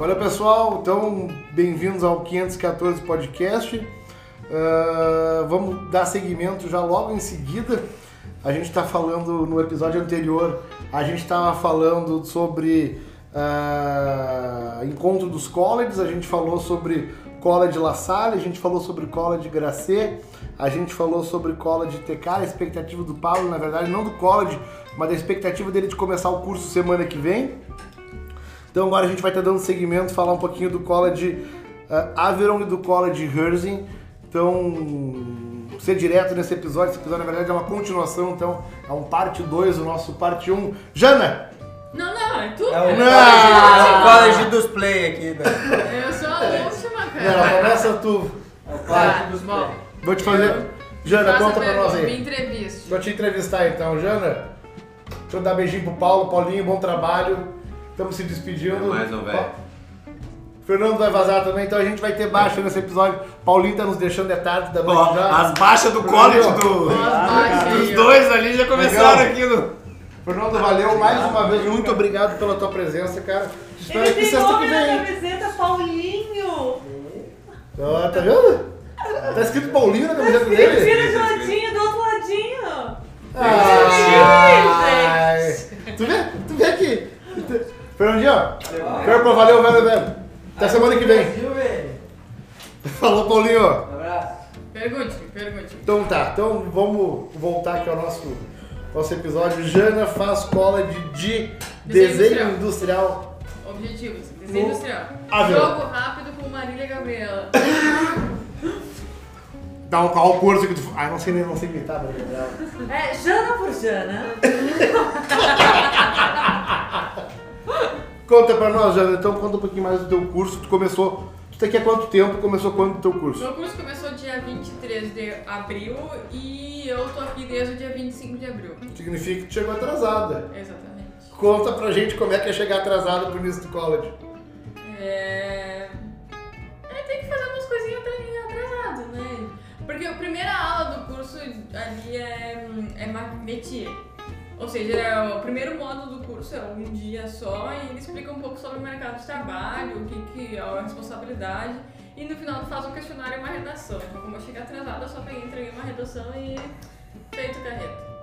Olha pessoal, então bem-vindos ao 514 Podcast. Uh, vamos dar seguimento já logo em seguida. A gente está falando no episódio anterior, a gente estava falando sobre uh, encontro dos colleges, a gente falou sobre College La Salle, a gente falou sobre College Gracê, a gente falou sobre College TK, a expectativa do Paulo, na verdade, não do College, mas da expectativa dele de começar o curso semana que vem. Então agora a gente vai estar dando seguimento, falar um pouquinho do College uh, Averon e do College Herzing. Então, ser direto nesse episódio, esse episódio na verdade é uma continuação, então é um parte 2 do nosso parte 1. Um. Jana! Não, não, é tu. É o college, college dos play aqui. Né? Eu sou a última, cara. Não, começa tu. É o college dos play. Vou te fazer... Jana, conta pra nós aí. Me entrevista. Vou te entrevistar então, Jana. Deixa eu dar beijinho pro Paulo. Paulinho, bom trabalho. Estamos se despedindo. É mais um velho. Fernando vai vazar também, então a gente vai ter baixa nesse episódio. Paulinho tá nos deixando é tarde da noite Ó, já. As baixas do college do, dos dois ali já começaram Legal. aqui no. Fernando, valeu mais uma vez. Muito obrigado pela tua presença, cara. Te espero Ele aqui sexta que vem. camiseta, Paulinho. Ó, tá vendo? Tá escrito Paulinho na camiseta dele. Tira do ladinho, do outro ladinho. Ai, tu vê? Tu vê aqui. Fernandinho, quero pra valeu, velho, velho. Até semana que vem. Falou, Paulinho. Abraço. Pergunte, pergunte. Então tá, então vamos voltar aqui ao nosso, nosso episódio. Jana faz cola de, de Desenho desenho industrial. Objetivos. Desenho No industrial. Avião. Jogo rápido com Marília Gabriela. Dá um qual curso que tu. Ah, não sei nem não sei imitar, mas legal. É, Jana por Jana. Conta pra nós, Jana, então conta um pouquinho mais do teu curso. Tu começou. Tu tá aqui há quanto tempo? Começou quando o teu curso? Meu curso começou dia 23 de abril e eu tô aqui desde o dia 25 de abril. Significa que tu chegou atrasada. Exatamente. Conta pra gente como é que é chegar atrasada pro início do college. É... é, tem que fazer umas coisinhas atra- atrasadas, né? Porque a primeira aula do curso ali é, é métier. Ou seja, é o primeiro módulo do é um dia só e ele explica um pouco sobre o mercado de trabalho, o que, que é a responsabilidade. E no final faz um questionário e uma redação. Então, como eu cheguei atrasada, eu só peguei, entreguei uma redação e feito carreta.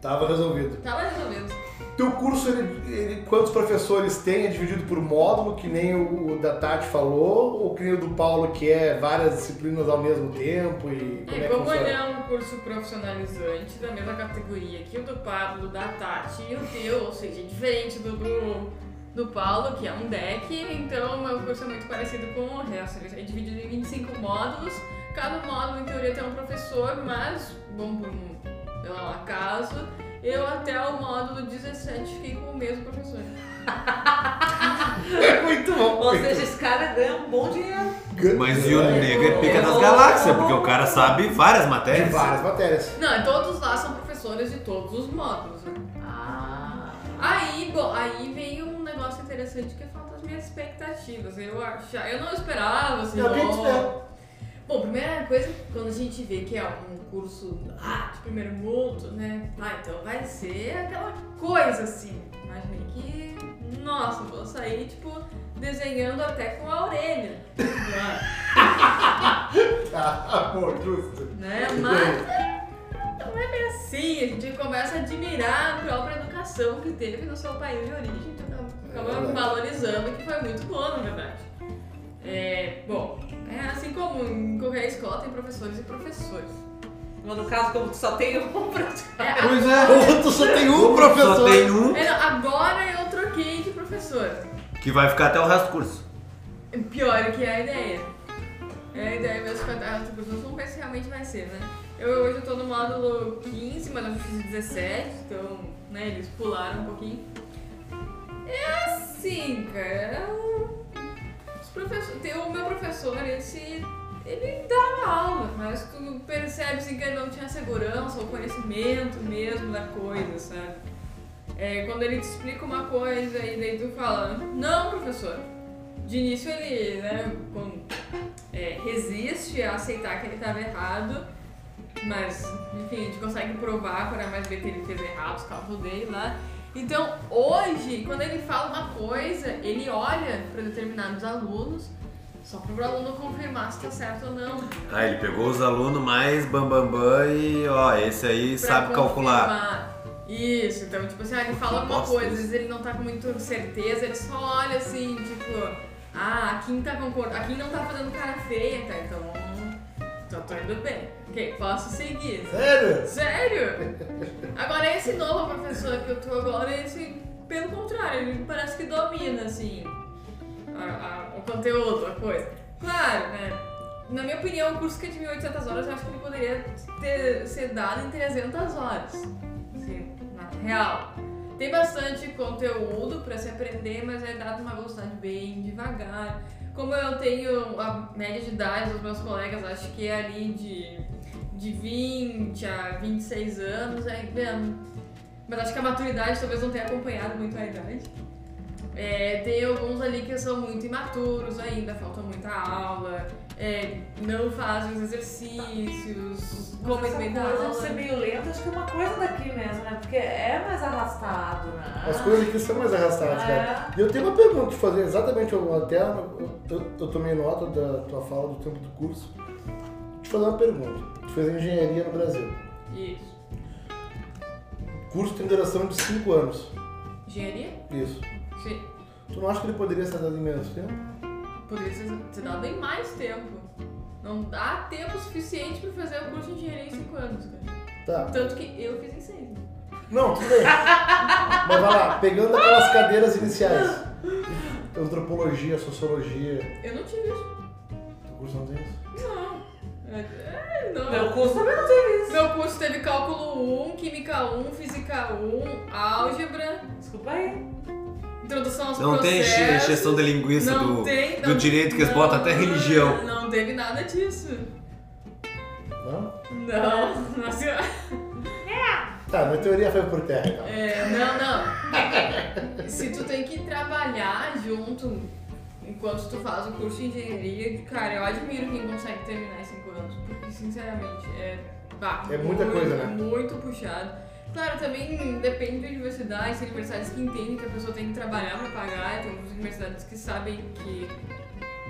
Tava resolvido. Tava resolvido. Teu curso, ele, ele- quantos professores tem? É dividido por módulo, que nem o, o da Tati falou, ou que nem o do Paulo, que é várias disciplinas ao mesmo tempo? E como é, É, que é um curso profissionalizante da mesma categoria que o do Pablo, da Tati e o teu, ou seja, diferente do, do, do Paulo, que é um deck, então o meu curso é muito parecido com o resto. Ele é dividido em 25 módulos, cada módulo em teoria tem um professor, mas, bom por um pelo acaso, eu até o módulo 17 fiquei com o mesmo professor. É muito bom. Ou seja, esse cara ganha um bom dinheiro. Mas e o nego é pica das galáxias, porque o cara sabe várias matérias. várias matérias. Não, todos lá são professores de todos os módulos, né? Ah. Aí, bom, aí veio um negócio interessante que falta as minhas expectativas. Eu achava, eu não esperava, assim, Eu te ó. Bom, primeira coisa, quando a gente vê que é um curso ah, de primeiro mundo, né? Ah, então vai ser aquela coisa assim. Imaginei que, nossa, vou sair, tipo, desenhando até com a orelha. Ah, pô, justo. né? Mas não é bem assim. A gente começa a admirar a própria educação que teve no seu país de origem. Então acaba verdade. valorizando que foi muito boa, na verdade. Qualquer escola tem professores e professores. Mas no caso, como tu só tem um professor. É, Pois é. Tu só tem um professor. Só tem um é, não, agora eu troquei de professor. que vai ficar até o resto do curso. Pior que é a ideia. É a ideia mesmo que a curso. Vamos ver se realmente vai ser, né? Eu hoje eu tô no módulo 15, mas eu fiz 17, então, né, eles pularam um pouquinho. É assim, cara. o- Os professores, tem o meu professor, esse, ele dava aula, mas tu percebe assim, que ele não tinha segurança ou conhecimento mesmo da coisa, sabe? É, quando ele te explica uma coisa e daí tu fala, não, professor. De início ele, né, com- é, resiste a aceitar que ele estava errado, Mas, enfim, a gente consegue provar quando a mais B que ele fez errado os cálculos dele lá. Então, hoje, quando ele fala uma coisa, ele olha para determinados alunos só para o aluno confirmar se tá certo ou não. Ah, ele pegou os alunos mais bambambam bam, bam, e ó, esse aí Pra sabe calcular. confirmar. Isso, então, tipo assim, ah, ele fala alguma coisa, às vezes ele não tá com muita certeza, ele só olha assim, tipo, ah, a Kim tá concordando, a Kim não tá fazendo cara feia, tá? Então, então tô indo bem. Ok, posso seguir. Sério? Sério? Agora, esse novo professor que eu tô agora, esse, pelo contrário, ele parece que domina, assim, a- a- o conteúdo, a coisa. Claro, né? Na minha opinião, o curso que é de 1.800 horas, eu acho que ele poderia ter, ser dado em 300 horas. Assim, na real. Tem bastante conteúdo pra se aprender, mas é dado numa velocidade bem devagar. Como eu tenho a média de idade dos meus colegas, acho que é ali de, de 20 a 26 anos, é, é, mas acho que a maturidade talvez não tenha acompanhado muito a idade. É, tem alguns ali que são muito imaturos ainda, falta muita aula, é, não fazem os exercícios, comem Essa bem da de aula. ser meio lento, acho que é uma coisa daqui mesmo, né? Porque é mais arrastado, né? As coisas aqui são mais arrastadas, cara. E eu tenho uma pergunta pra te fazer, exatamente, eu, até eu, eu, eu tomei nota da tua fala do tempo do curso. Vou te fazer uma pergunta. Tu fez engenharia no Brasil. Isso. O curso tem duração de 5 anos. Engenharia? Isso. Sim. Tu não acha que ele poderia ser dado em menos tempo? Poderia ser, dado em mais tempo. Não dá tempo suficiente pra fazer o curso de engenharia em 5 anos, cara. Tá. Tanto que eu fiz em 6. Não, tudo bem. Mas vai lá, pegando aquelas cadeiras iniciais. Antropologia, sociologia. Eu não tive isso. O curso não tem isso? Não. É, é, não. Meu curso também não teve isso. Meu curso teve cálculo 1, química 1, física 1, álgebra, Desculpa aí. Introdução aos Não tem processos. che- exceção de linguiça não do, tem, do não- direito que eles não- botam até religião. Não teve nada disso. Não? Não, nossa. Tá, minha teoria foi por terra, então. É, não, não. Se tu tem que trabalhar junto enquanto tu faz o curso de engenharia, cara, eu admiro quem consegue terminar em 5 anos. Porque, sinceramente, é. bah, É muita muito, coisa, né? Muito puxado. Claro, também depende da universidade, tem universidades que entendem que a pessoa tem que trabalhar pra pagar, tem outras universidades que sabem que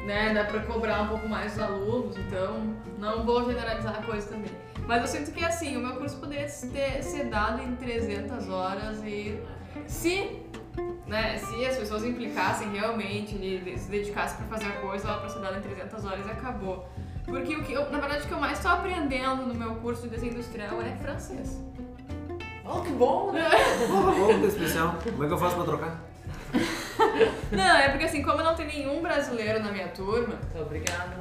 né, dá pra cobrar um pouco mais dos alunos, então não vou generalizar a coisa também. Mas eu sinto que assim, o meu curso poderia ter, ser dado em 300 horas e se, né, se as pessoas implicassem realmente se dedicassem pra fazer a coisa, ela pra ser dada em 300 horas e acabou. Porque o que eu, na verdade o que eu mais estou aprendendo no meu curso de desenho industrial é francês. Oh, que bom, né? Vamos especial. Como é que eu faço pra trocar? Não, é porque assim, como não tem nenhum brasileiro na minha turma, Muito obrigada.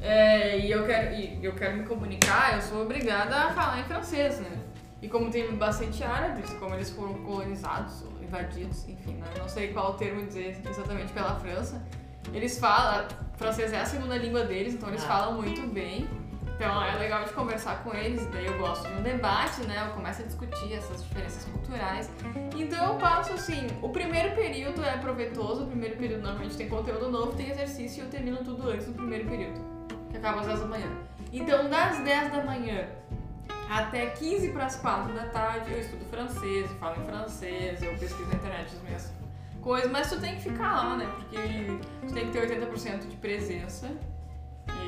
É, e eu quero, e eu quero me comunicar, eu sou obrigada a falar em francês, né? E como tem bastante árabes, como eles foram colonizados, invadidos, enfim, né? não sei qual o termo dizer exatamente pela França, eles falam, francês é a segunda língua deles, então eles Ah. falam muito bem. Então é legal de conversar com eles, daí eu gosto de um debate, né? Eu começo a discutir essas diferenças culturais. Então eu passo assim, o primeiro período é proveitoso, o primeiro período normalmente tem conteúdo novo, tem exercício e eu termino tudo antes do primeiro período, que acaba às 10 da manhã. Então das 10 da manhã até 15 para as 4 da tarde eu estudo francês, eu falo em francês, eu pesquiso na internet as minhas coisas, mas tu tem que ficar lá, né? Porque tu tem que ter 80% de presença.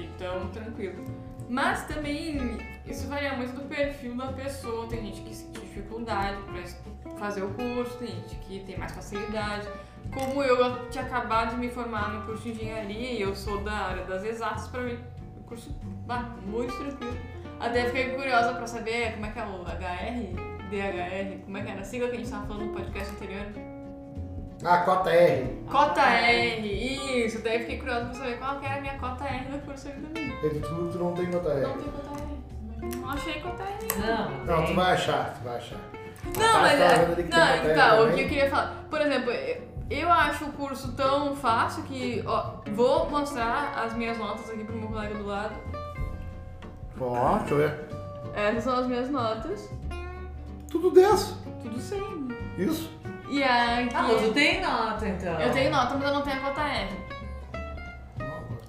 Então, tranquilo. Mas também isso varia muito do perfil da pessoa. Tem gente que sente dificuldade para fazer o curso, tem gente que tem mais facilidade. Como eu, eu tinha acabado de me formar no curso de engenharia e eu sou da área das exatas, para mim o curso bah, muito tranquilo. Até fiquei curiosa para saber como é que é o HR, DHR, como é que era a sigla que a gente estava falando no podcast anterior. Ah, cota R. Cota R, isso. Daí fiquei curiosa pra saber qual que era a minha cota R no curso aí também. Ele, tu, tu não tem cota R. Não tem cota R. Não achei cota R. Não, Não, tu vai achar, tu vai achar. Não, mas é. Não, então, o que eu queria falar. Por exemplo, eu- eu acho o curso tão fácil que, ó, vou mostrar as minhas notas aqui pro meu colega do lado. Ó, deixa eu ver. Essas são as minhas notas. Tudo 10. Tudo 100. Isso. E aqui. Ah, mas tu tem nota, então. Eu tenho nota, mas eu não tenho a cota R.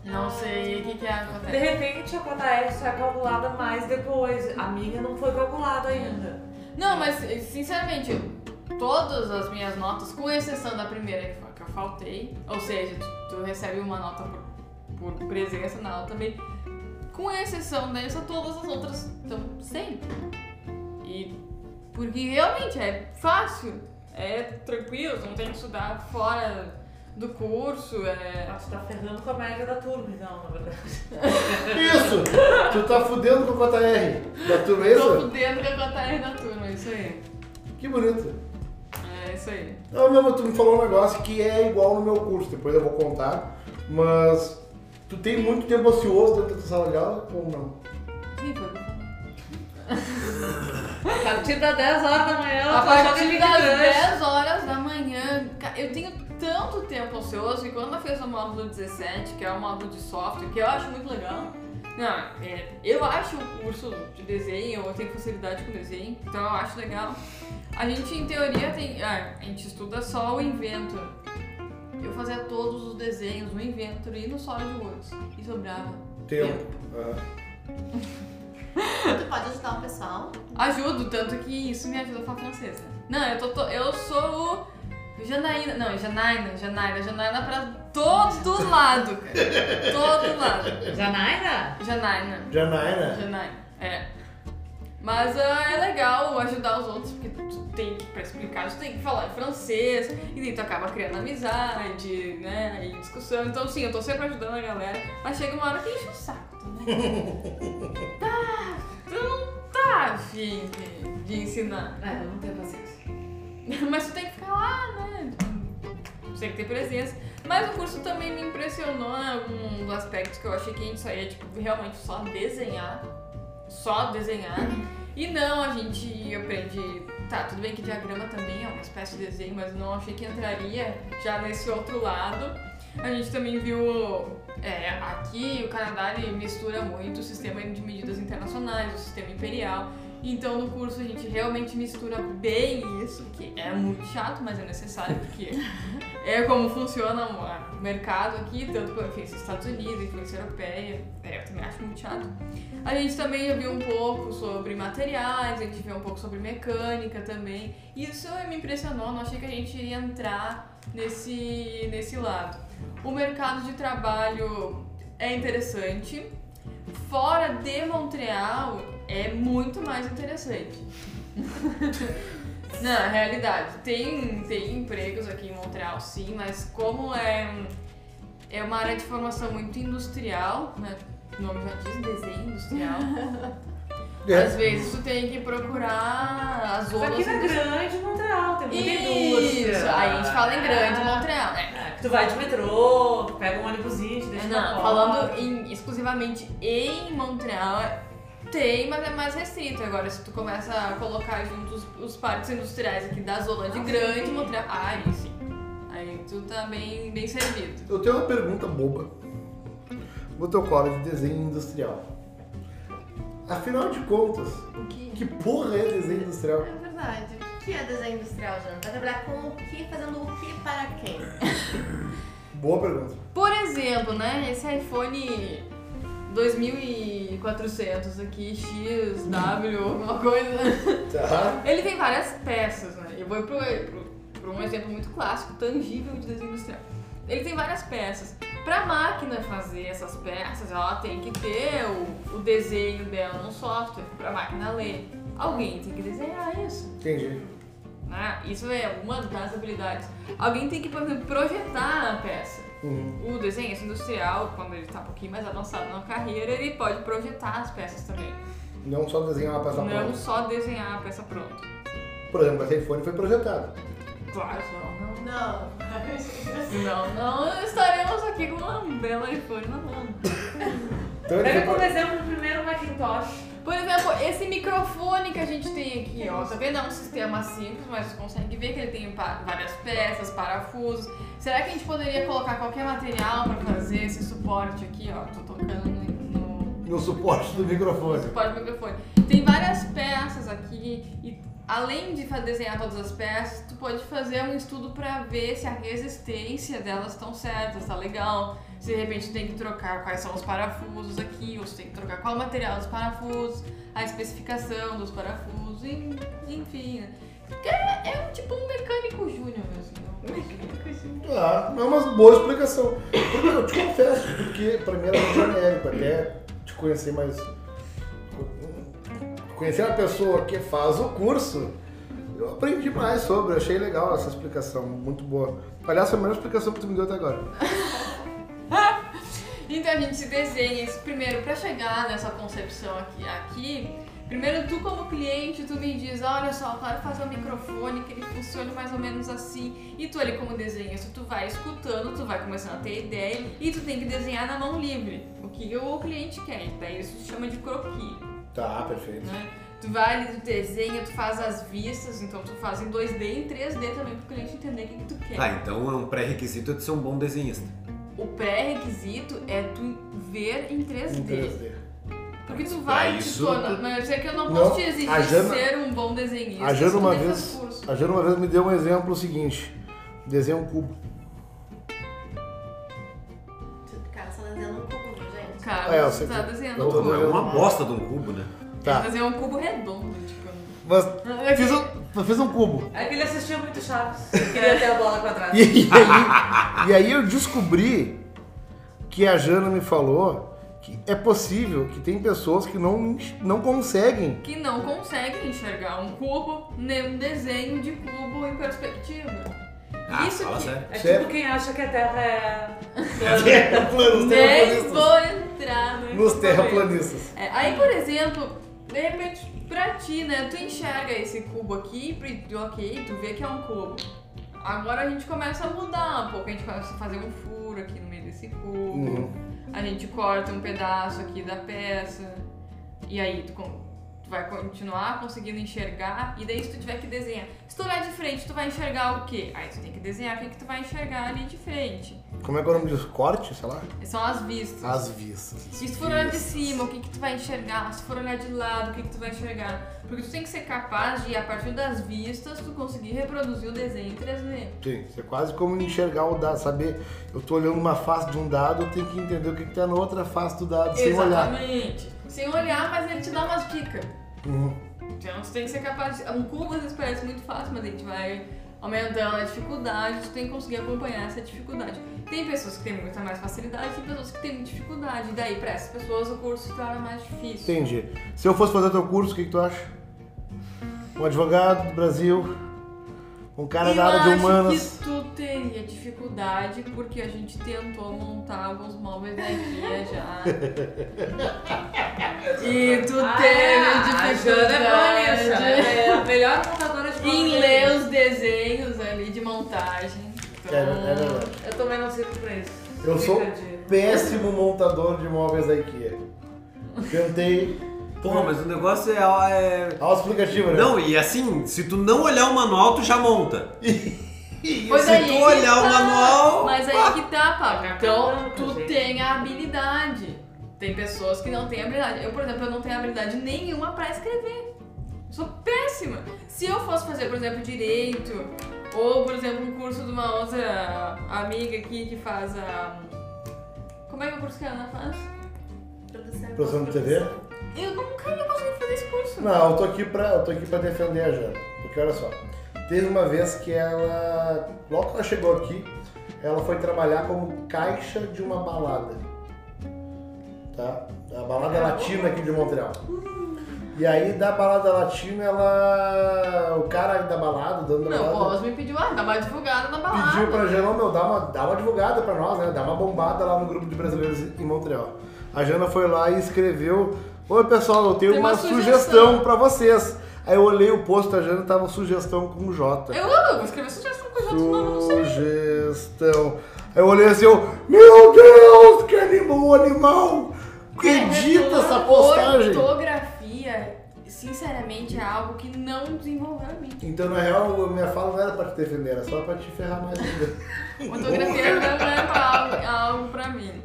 Não sei o que, que é De acontece. repente a cota R só é calculada mais depois. A minha não foi calculada ainda. Não, mas sinceramente, todas as minhas notas, com exceção da primeira que foi- que eu faltei, ou seja, tu, tu recebe uma nota por, por presença na aula também, com exceção dessa, todas as outras estão 100. E porque realmente é fácil, é tranquilo, tu não tem que estudar fora do curso, é. Ah, tu tá ferrando com a média da turma, então, na verdade. Isso! Tu tá fudendo com a cota R da turma, é Tô isso? fudendo com a cota R da turma, é isso aí. Que bonito. É isso aí. Não, meu, mas tu me falou um negócio que é igual no meu curso, depois eu vou contar, mas tu tem muito tempo ocioso dentro da tua sala de aula ou não? Partir das 10 horas da manhã, A partir das grande. 10 horas da manhã, eu tenho tanto tempo ocioso que quando eu fiz o módulo 17, que é o módulo de software, que eu acho muito legal. Não, é, eu acho o curso de desenho, eu tenho facilidade com desenho, então eu acho legal. A gente, em teoria, tem. ah, a gente estuda só o Inventor. Eu fazia todos os desenhos no Inventor e no SolidWorks. E sobrava. Tempo. Ah. Tu pode ajudar o pessoal. Ajudo, tanto que isso me ajuda a falar francês. né? Não, eu, tô, tô- eu sou o Janaína. Não, Janaína, Janaína, Janaína pra todo lado, cara. Todo lado. Janaína? Janaína. Janaína? Janaína, é. Mas ah, é legal ajudar os outros, porque tu tem que, pra explicar, tu tem que falar em francês, e daí tu acaba criando amizade, né, e discussão. Então, sim, eu tô sempre ajudando a galera, mas chega uma hora que enche o saco também. tá, tu não tá afim de, de ensinar. É, eu não tenho paciência. Mas tu tem que ficar lá, né? Tu tem que ter presença. Mas o curso também me impressionou em alguns aspectos que eu achei que a gente só ia, tipo, realmente só desenhar. Só desenhar. E não, a gente aprende. Tá, tudo bem que diagrama também é uma espécie de desenho, mas não achei que entraria já nesse outro lado. A gente também viu. É, aqui o Canadá mistura muito o sistema de medidas internacionais, o sistema imperial. Então no curso a gente realmente mistura bem isso, que é muito chato, mas é necessário porque é como funciona o mercado aqui, tanto pela influência dos Estados Unidos, influência europeia. É, eu também acho muito chato. A gente também viu um pouco sobre materiais, a gente viu um pouco sobre mecânica também. Isso me impressionou, não achei que a gente iria entrar nesse, nesse lado. O mercado de trabalho é interessante. Fora de Montreal é muito mais interessante. Na realidade, tem, tem empregos aqui em Montreal, sim, mas como é, é uma área de formação muito industrial, né? O nome já diz desenho industrial. Às É. vezes tu tem que procurar as zonas aqui na grande Montreal, tem muita Isso, indústria. aí a gente fala em grande Montreal, né? É, tu vai de metrô, pega um ônibusinho, te deixa na Não, porta. falando em- exclusivamente em Montreal, tem, mas é mais restrito. Agora, se tu começa a colocar juntos os parques industriais aqui da zona de grande Montreal, aí sim. Aí tu tá bem, bem servido. Eu tenho uma pergunta boba. Colo de desenho industrial. Afinal de contas, O que? que porra é desenho industrial? É verdade. O que é desenho industrial, Jana? Vai trabalhar com o que, fazendo o que para quem? Boa pergunta. Por exemplo, né, esse iPhone 2400 aqui, XW, alguma coisa. Tá? Ele tem várias peças, né? Eu vou pro, pro, pro um exemplo muito clássico, tangível de desenho industrial. Ele tem várias peças. Pra máquina fazer essas peças, ela tem que ter o, o desenho dela no software, pra máquina ler. Alguém tem que desenhar isso. Entendi. Né? Isso é uma das habilidades. Alguém tem que, por exemplo, projetar a peça. Uhum. O desenhista industrial, quando ele está um pouquinho mais avançado na carreira, ele pode projetar as peças também. Não só desenhar uma peça Não pronta. só desenhar a peça pronta. Por exemplo, esse iPhone foi projetado. Claro, não, não. Não. Não, não estaremos aqui com uma bela iPhone na mão. Então Pega como exemplo o primeiro Macintosh. Exemplo, esse microfone que a gente tem aqui, ó, tá vendo? É um sistema simples, mas você consegue ver que ele tem várias peças, parafusos. Será que a gente poderia colocar qualquer material pra fazer esse suporte aqui, ó? Tô tocando no, no suporte do microfone. suporte do microfone. Tem várias peças aqui e além de desenhar todas as peças, tu pode fazer um estudo pra ver se a resistência delas estão certas, tá legal. Se de repente tem que trocar quais são os parafusos aqui, ou se tem que trocar qual material dos parafusos, a especificação dos parafusos, en- enfim. né? É, é um tipo um mecânico júnior, assim. Ah, é uma boa explicação. Porque eu te confesso, porque pra mim era muito genérico, até te conhecer mais. Conhecer uma pessoa que faz o curso, eu aprendi mais sobre, achei legal essa explicação, muito boa. Aliás, foi a melhor explicação que tu me deu até agora. Então a gente se desenha isso primeiro para chegar nessa concepção aqui, aqui. Primeiro tu como cliente, tu me diz, olha só, eu quero fazer um microfone que ele funcione mais ou menos assim. E tu ali como desenhista, tu vai escutando, tu vai começando a ter ideia e tu tem que desenhar na mão livre. O que o cliente quer. Daí isso se chama de croquis, Tá, perfeito. né? Tu vai ali, tu desenha, tu faz as vistas, então tu faz em 2D e em 3D também pro cliente entender o que, que tu quer. Ah, então é um pré-requisito de ser um bom desenhista. O pré-requisito é tu ver em 3D. Em 3D. Porque tu vai te isso, tornar. tu- Mas eu sei que eu não Não, posso te exigir a Jana- ser um bom desenhista. A Jana uma vez, a Jana uma vez me deu um exemplo seguinte: desenha um cubo. Cara, só desenhando um cubo, gente. Cara, É, você tá desenhando eu um cubo. É uma bosta de um cubo, né? Tá. Fazer um cubo redondo, tipo. Mas É fiz um, mas fiz um cubo. É que ele assistia muito Chaves. Ele queria ter a bola quadrada. E, e aí, e aí eu descobri que a Jana me falou que é possível que tem pessoas que não, não conseguem. Que não conseguem enxergar um cubo, nem um desenho de cubo em perspectiva. Ah, Isso fala aqui. sério. É Sério? tipo quem acha que a Terra é. Nos Nem terraplanistas. vou entrar no Nos terraplanistas. É, aí, por exemplo, de repente, pra ti, né, tu enxerga esse cubo aqui, e, ok, tu vê que é um cubo. Agora a gente começa a mudar um pouco, a gente começa a fazer um furo aqui no meio desse cubo, Uhum. a gente corta um pedaço aqui da peça, e aí tu vai continuar conseguindo enxergar, e daí se tu tiver que desenhar, se tu olhar de frente, tu vai enxergar o quê? Aí tu tem que desenhar o que, que tu vai enxergar ali de frente. Como é que é o nome disso? Corte, sei lá? São as vistas. As vistas. Se tu for olhar de cima, o que, que tu vai enxergar? Se for olhar de lado, o que, que tu vai enxergar? Porque tu tem que ser capaz de, a partir das vistas, tu conseguir reproduzir o desenho em 3D. Sim, isso é quase como enxergar o dado, saber, eu tô olhando uma face de um dado, eu tenho que entender o que, que tá na outra face do dado, sem olhar. Exatamente. Sem olhar, mas ele te dá umas dicas. Uhum. Então tu tem que ser capaz de. Um cubo às vezes parece muito fácil, mas a gente vai aumentando a dificuldade, tu tem que conseguir acompanhar essa dificuldade. Tem pessoas que têm muita mais facilidade, tem pessoas que têm muita dificuldade. E daí, pra essas pessoas, o curso se torna mais difícil. Entendi. Se eu fosse fazer teu curso, o que, que tu acha? Um advogado do Brasil, um cara eu da área de acho humanas. que tu teria dificuldade porque a gente tentou montar alguns móveis da IKEA já. e tu Ah, teve é, a Jana é nisso. dificuldade É a melhor montadora de em móveis. ler os desenhos ali de montagem. Então, É, é verdade. Eu também não sirvo pra isso. Eu sou péssimo montador de móveis da IKEA. Tentei. Porra, mas o negócio é. é... Autoexplicativo, né? Não, e assim, se tu não olhar o manual, tu já monta. E Pois se aí tu que olhar o tá. manual. Mas aí que tá, Paco. Então, tu gente. tem a habilidade. Tem pessoas que não têm habilidade. Eu, por exemplo, eu não tenho habilidade nenhuma pra escrever. Sou péssima. Se eu fosse fazer, por exemplo, direito, ou, por exemplo, um curso de uma outra amiga aqui que faz a. Como é que é o curso que a Ana faz? Produção, Produção de TV? Eu nunca ia conseguir fazer esse curso. Não, eu tô aqui pra, eu tô aqui pra defender a Jana. Porque olha só, teve uma vez que ela, logo que ela chegou aqui, ela foi trabalhar como caixa de uma balada. Tá? A balada latina aqui de Montreal. E aí da balada latina, ela. O cara da balada, o dono da Não, o balada. Boss me pediu, ah, dá uma divulgada na balada. Pediu pra Jana, meu, dá uma, dá uma divulgada pra nós, né? Dá uma bombada lá no grupo de brasileiros em Montreal. A Jana foi lá e escreveu: Oi pessoal, eu tenho Tem uma, uma sugestão. sugestão pra vocês. Aí eu olhei o post da Jana tava sugestão com J. Eu, eu vou escrever sugestão com nomes, não sei. Sugestão. Aí eu olhei assim, eu, meu Deus, que animal, animal! Edita essa postagem! Ortografia, sinceramente, é algo que não desenvolveu em mim. Então, na real, a minha fala não era pra te defender, era só pra te ferrar mais ainda. Ortografia não é algo, algo pra mim.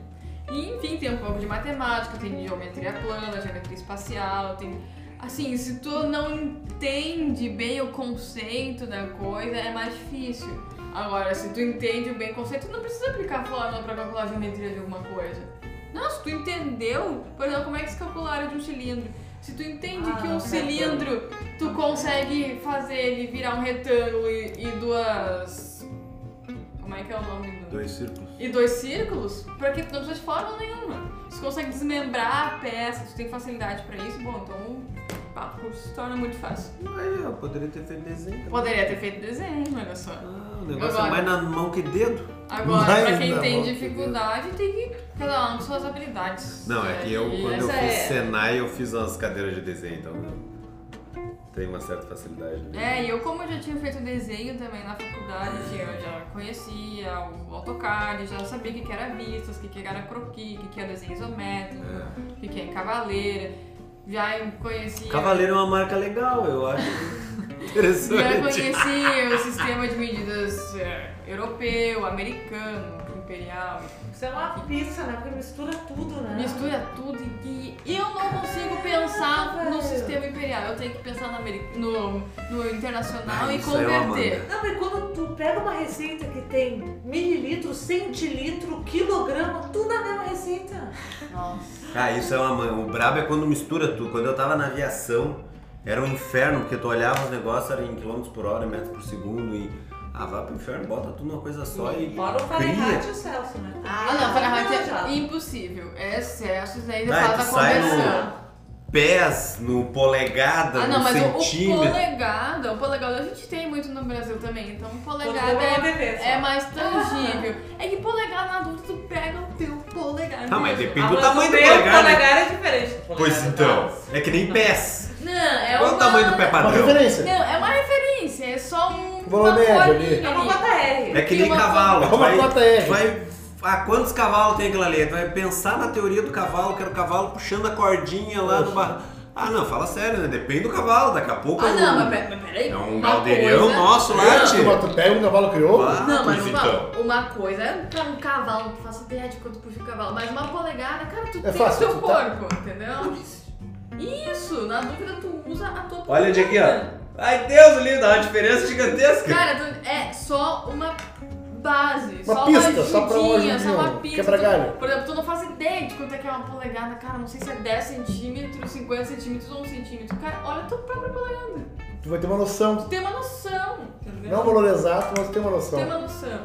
E, enfim, tem um pouco de matemática, tem geometria plana, geometria espacial, tem Assim, se tu não entende bem o conceito da coisa, é mais difícil. Agora, se tu entende bem o conceito, tu não precisa aplicar fórmula pra calcular a geometria de alguma coisa. Não, se tu entendeu, por exemplo, como é que se calcula a área de um cilindro. Se tu entende Ah, que um cilindro, tu consegue fazer ele virar um retângulo e, e duas... Como é que é o nome do... Dois círculos. E dois círculos, porque tu não precisa de fórmula nenhuma. Você consegue desmembrar a peça, tu tem facilidade pra isso, bom, então o curso se torna muito fácil. Aí, eu poderia ter feito desenho. também. Poderia ter feito desenho, olha só. Ah, o negócio Agora- é mais na mão que dedo. Agora, Mais pra quem tem dificuldade, tem que cada um com suas habilidades. Não, é que eu, quando eu fiz é- Senai, eu fiz umas cadeiras de desenho, então eu tenho uma certa facilidade. né? É, e eu como eu já tinha feito desenho também na faculdade, eu já conhecia o AutoCAD, já sabia o que que era vistas, o que que era croquis, o que que era desenho isométrico, o que que é cavaleira. Já conhecia... Cavaleiro é uma marca legal, eu acho Já interessante. conheci o sistema de medidas é, europeu, americano, imperial. Isso é uma pizza, né? Porque mistura tudo, né? Mistura tudo e eu não consigo pensar no sistema imperial. Eu tenho que pensar no, no, no internacional Ah, e é converter. Não, mas quando tu pega uma receita que tem mililitro, centilitro, quilograma, tudo na mesma receita. Nossa. Ah, isso é uma. man- O brabo é quando mistura tudo. Quando eu tava na aviação, era um inferno, porque tu olhava os negócios, era em quilômetros por hora, metros por segundo e. Ah, vai pro inferno, bota tudo numa coisa só e. Fora o Fahrenheit e o Celsius, né? Ah, não, Fahrenheit já. é impossível. É excessos ainda Ah, faz tu a sai conversão. Pés, no polegada, Ah, não, no mas o, o centímetro. polegada, o polegada a gente tem muito no Brasil também, então polegada é, uma só. é mais tangível. É que polegada na adulta tu pega o teu polegada. Ah, mas depende do Ah, tamanho do mas o polegar, né? polegar é diferente. do Pois polegar então, é que nem pés. Não, é Qual uma... o tamanho do pé Uma padrão? referência. Não, é uma referência, é só um. Médio colinha ali. É uma cota R. É que nem cavalo. É uma vai, cota R. vai- ah, quantos cavalos tem aquilo ali? Tu vai pensar na teoria do cavalo, que era o cavalo puxando a cordinha lá do bar. Ah, não, fala sério, né? Depende do cavalo, daqui a pouco. Ah, é um- não, mas, pera- mas peraí. É um coisa- nosso lá, Tu, tio. tu pega um cavalo crioulo, Ah, Não, mas uma, então. uma coisa é pra um cavalo, não faço ideia de quanto puxa o cavalo, mas uma polegada, cara, tu É tem fácil, o seu tu tá- corpo, entendeu? Isso, na dúvida tu usa a tua Olha de aqui, ó. Ai, Deus, lindo, dá uma diferença gigantesca. Cara, tu- é só uma base, Uma só pista, uma só pra uma ajudinha, só uma um pista. quebra-galho. Por exemplo, tu não faz ideia de quanto é que é uma polegada, cara, não sei se é 10 centímetros, 50 centímetros ou 1 centímetro. Cara, olha a tua própria polegada. tu vai ter uma noção. Tu tem uma noção, entendeu? Não é um valor exato, mas tem uma noção. Tem uma noção.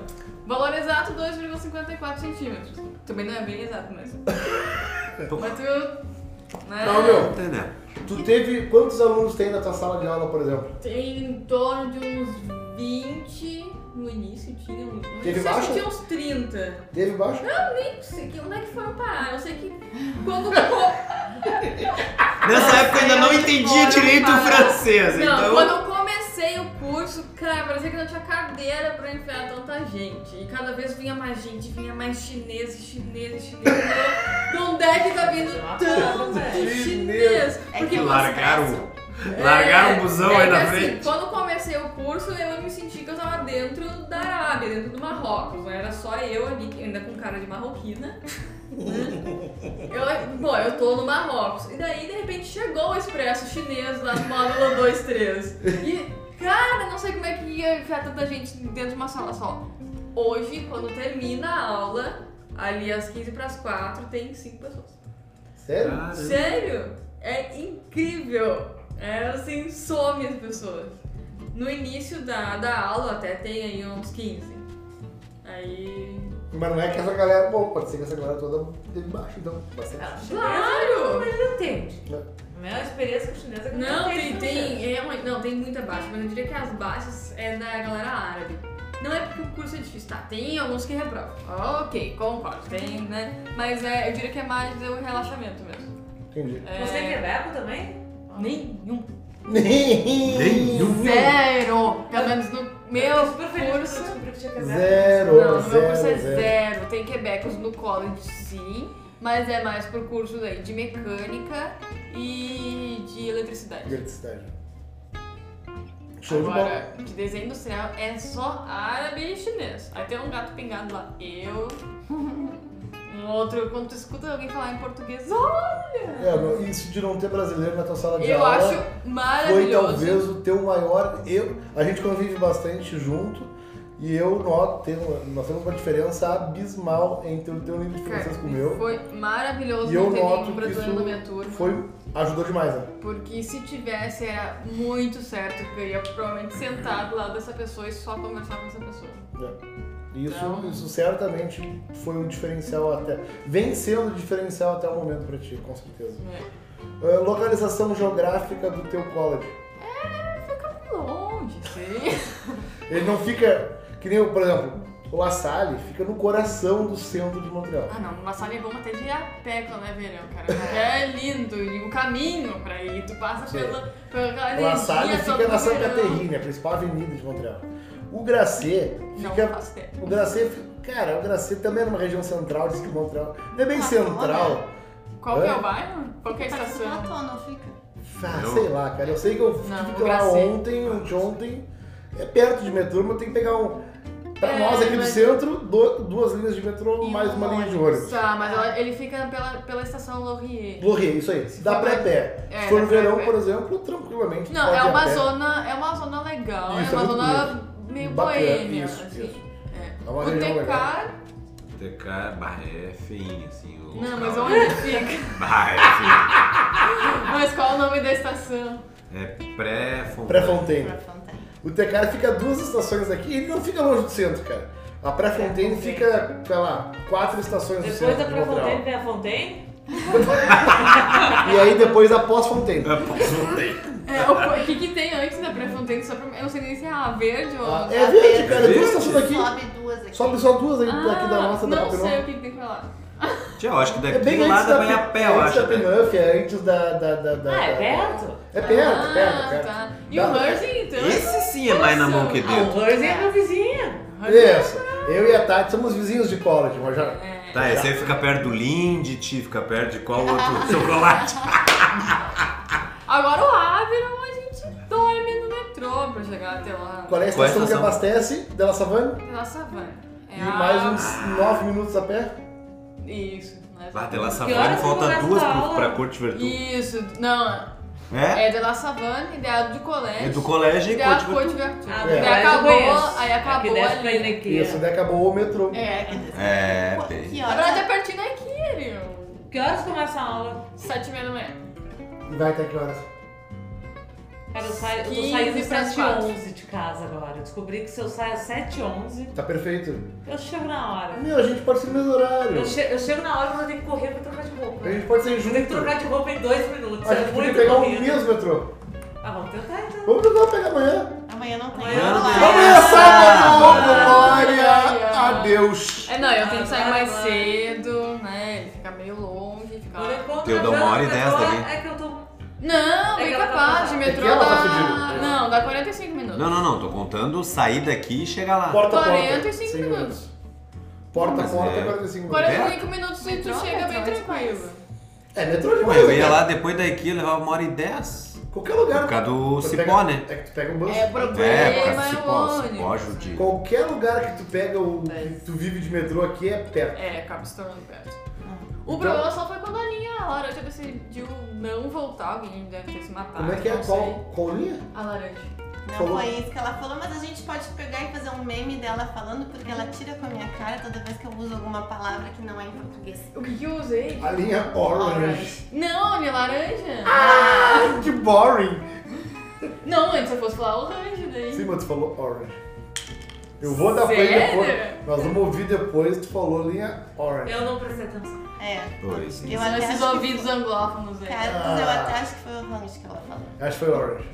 Valor exato 2,54 centímetros. Também não é bem exato, mas. mas tu. Né? Não, meu. Entendeu? Tu teve. Quantos alunos tem na tua sala de aula, por exemplo? Tem em torno de uns 20. No início tinha uns. Teve início acho que baixa? tinha uns 30. Teve baixo? Nem sei que, onde é que foram parar. Eu sei que quando. Nessa época eu ainda não entendia direito o francês, Não, então. quando cara, parecia que não tinha cadeira pra enfiar tanta gente. E cada vez vinha mais gente, vinha mais chineses, chineses, chineses. De onde é que tá vindo tanto chinês? Porque Largaram, É, largaram um busão é aí na assim, frente. Quando comecei o curso, eu me senti que eu tava dentro da Arábia, dentro do Marrocos. Não era só eu ali, ainda com cara de marroquina. né? Eu, bom, eu tô no Marrocos. E daí, de repente, chegou o expresso chinês lá no módulo 2, 3. E, cara, não sei como é que ia enfiar tanta gente dentro de uma sala só. Hoje, quando termina a aula, ali às 15 para as 4, tem 5 pessoas. Sério? Caramba. Sério? É incrível. É assim, some as pessoas. No início da, da aula até tem aí uns 15. Aí. Mas não é que essa galera. Bom, pode ser que essa galera toda teve baixo, então. Bastante. Claro! Mas ele entende. Né? A experiência com chinesa é Não, tem, tem, é uma- não, tem muita baixa, mas eu diria que as baixas é da galera árabe. Não é porque o curso é difícil, tá? Tem alguns que reprovam. Ok, concordo, tem, né? Mas é, eu diria que é mais o relaxamento mesmo. Entendi. É, Você tem quebeco também? Nenhum. Nenhum. Zero! Pelo menos no meu super feliz quando eu curso. Zero, Não, no meu zero, curso é zero. zero. Tem Quebecos no college, sim, mas é mais por cursos aí de mecânica e de eletricidade. Eletricidade. Show de bola. Agora, de desenho industrial é só árabe e chinês. Aí tem um gato pingado lá. Eu. no outro, quando tu escuta alguém falar em português, olha! É, isso de não ter brasileiro na tua sala de Eu aula acho foi maravilhoso. talvez o teu maior. Eu, a gente convive bastante junto e eu noto, tenho- nós temos uma diferença abismal entre o teu nível de francês com o meu. Foi maravilhoso E eu noto que isso na minha turma. foi, ajudou demais, né? Porque se tivesse, era muito certo que eu ia provavelmente sentar do lado dessa pessoa e só conversar com essa pessoa. É. Isso, Então- isso certamente foi um diferencial até. Vem sendo diferencial até o momento pra ti, com certeza. É. Ah, localização geográfica do teu college. Fica longe, sim. Ele não fica. Que nem, por exemplo, o La Salle fica no coração do centro de Montreal. Ah não, uma sala é bom até de ir a pé quando é verão, cara. Porque é lindo, e o caminho pra ir, tu passa Sim. pela, pela La Salle fica na Santa. Terrine, a principal avenida de Montreal. O Gracê Não fica. faço ideia. O Gracê, cara, o Gracê também é numa região central, diz que Montreal. Não é bem Ah, central. Qual que é Hã? o bairro? Qual que é a estação? Platô, não fica? Ah, Não. sei lá, cara. Eu sei que eu Não, tive o lá ontem, anteontem. É perto de metrô, mas tem que pegar um. Pra É, nós aqui do centro, do- duas linhas de metrô, E mais um uma linha de ônibus. ônibus. Tá, mas ela- ele fica pela, pela estação Laurier. Laurier, isso aí. Dá for pra mais- pé. é, Se for no verão, por exemplo, tranquilamente. Não, pode é uma zona, é uma zona legal, Isso, é é uma muito zona meio Bacana, boêmia, isso, assim. isso. É. É uma o. Tecar, TK, bah, é feinho, assim. o não, local. mas onde fica? Bah, é Mas qual é o nome da estação? É pré-fontaine. Pré-Fontaine. Pra. O Tecar fica a duas estações daqui e ele não fica longe do centro, cara. A Pré-Fontaine fica, sei lá, quatro estações do Depois centro da de Montreal. Prefontaine vem a Fontaine? E aí depois a Pós-Fontaine. É, o o que, que tem antes da pré-fontaine? Só pra, eu não sei nem se é a verde ou... Ah, é verde, cara. Duas estações daqui. Sobe duas aqui. Sobe só duas aí, Ah, aqui da nossa, da Não sei o que, que tem que falar. Tia, eu acho que É daqui bem lá antes dá da, ir a pé, é eu antes acho. da né? Pinuff, é antes da... da, da, da- Ah, é perto? É perto, ah, perto, perto. Tá. E o Hersey, então? Esse sim é mais na mão que Ah, dentro. o Hersey é meu vizinho. Isso. Eu e a Tati somos vizinhos de college, mas já... É. Tá, esse aí fica perto do Lindt, fica perto de qual outro chocolate? Agora o Aviron a gente dorme no metrô pra chegar até lá. Qual é a é a estação que abastece? Della Savane? Pela savana. É E a- mais uns nove minutos a pé? Isso. ou de La. Que Savane que falta duas a pro, pra Corte Vertu. Isso, não. É? É de La Savane, ideia do colégio. É do colégio e Corte Vertu. Corte Vertu. Ah, É. Daí acabou, aí Aqui acabou desce pra ali. Inequia. Isso, daí acabou o metrô. É, É, Qu- bem. Que na verdade é pertinho aqui, Ariel. Que horas começa a aula? Sete e meia da manhã. E vai até que horas? Cara, eu, saio, eu tô 15 saindo pras 7 quatro. 11 de casa agora. Eu descobri que se eu saio às 7 11 Tá perfeito. eu chego na hora. Meu, a gente pode ser no mesmo horário. Eu, che eu chego na hora, mas eu tenho que correr pra trocar de roupa. A gente pode ser Eu tenho que junto. trocar de roupa em 2 minutos. A é gente podia pegar o corrido. mesmo metrô. Ah, vamos tentar então. Vamos tentar pegar amanhã. Amanhã não tem Amanhã. Vamos é. sábado! Glória a Deus! É, não, eu tenho que sair mais cedo, né? Ele fica meio longe, fica... Eu dou uma hora e dez daqui. É que eu. Não, É bem capaz, de metrô É tá dá... Não, dá 45 minutos. Não, não, não. Tô contando sair daqui e chegar lá. Porta a porta. 45 Cem minutos. Porta a Mas porta, é- 45 minutos. 45 minutos e tu Metrô, chega bem metrô, tranquilo. É, metrô Pô, demais. eu ia né? lá depois daqui, eu levava uma hora e dez. Qualquer lugar. Por causa do Tu cipó, pega- né? É que tu pega um bus. É, o problema É, por é, causa do cipó. o Cipó ônibus. judia. Qualquer lugar que tu pega o que tu vive de metrô aqui é perto. É, acaba se tornando perto. O Então- problema só foi quando a linha laranja decidiu não voltar, alguém deve ter se matado. Como é que é? Qual, qual linha? A laranja. Não Falou. foi isso que ela falou, mas a gente pode pegar e fazer um meme dela falando, porque ela tira com a minha cara toda vez que eu uso alguma palavra que não é em português. O que, que eu usei? A linha orange. Não, a minha laranja. Ah, que boring! Não, antes eu fosse falar orange daí. Sim, mas tu falou orange. Eu vou dar play Sério? depois. Nós vamos ouvir depois, tu falou linha orange. Eu não prestei atenção. É. Pois, Eu São até esses acho que ouvidos anglófonos aí. Cara, Ah. eu até acho que foi o orange que ela falou. Acho que foi orange.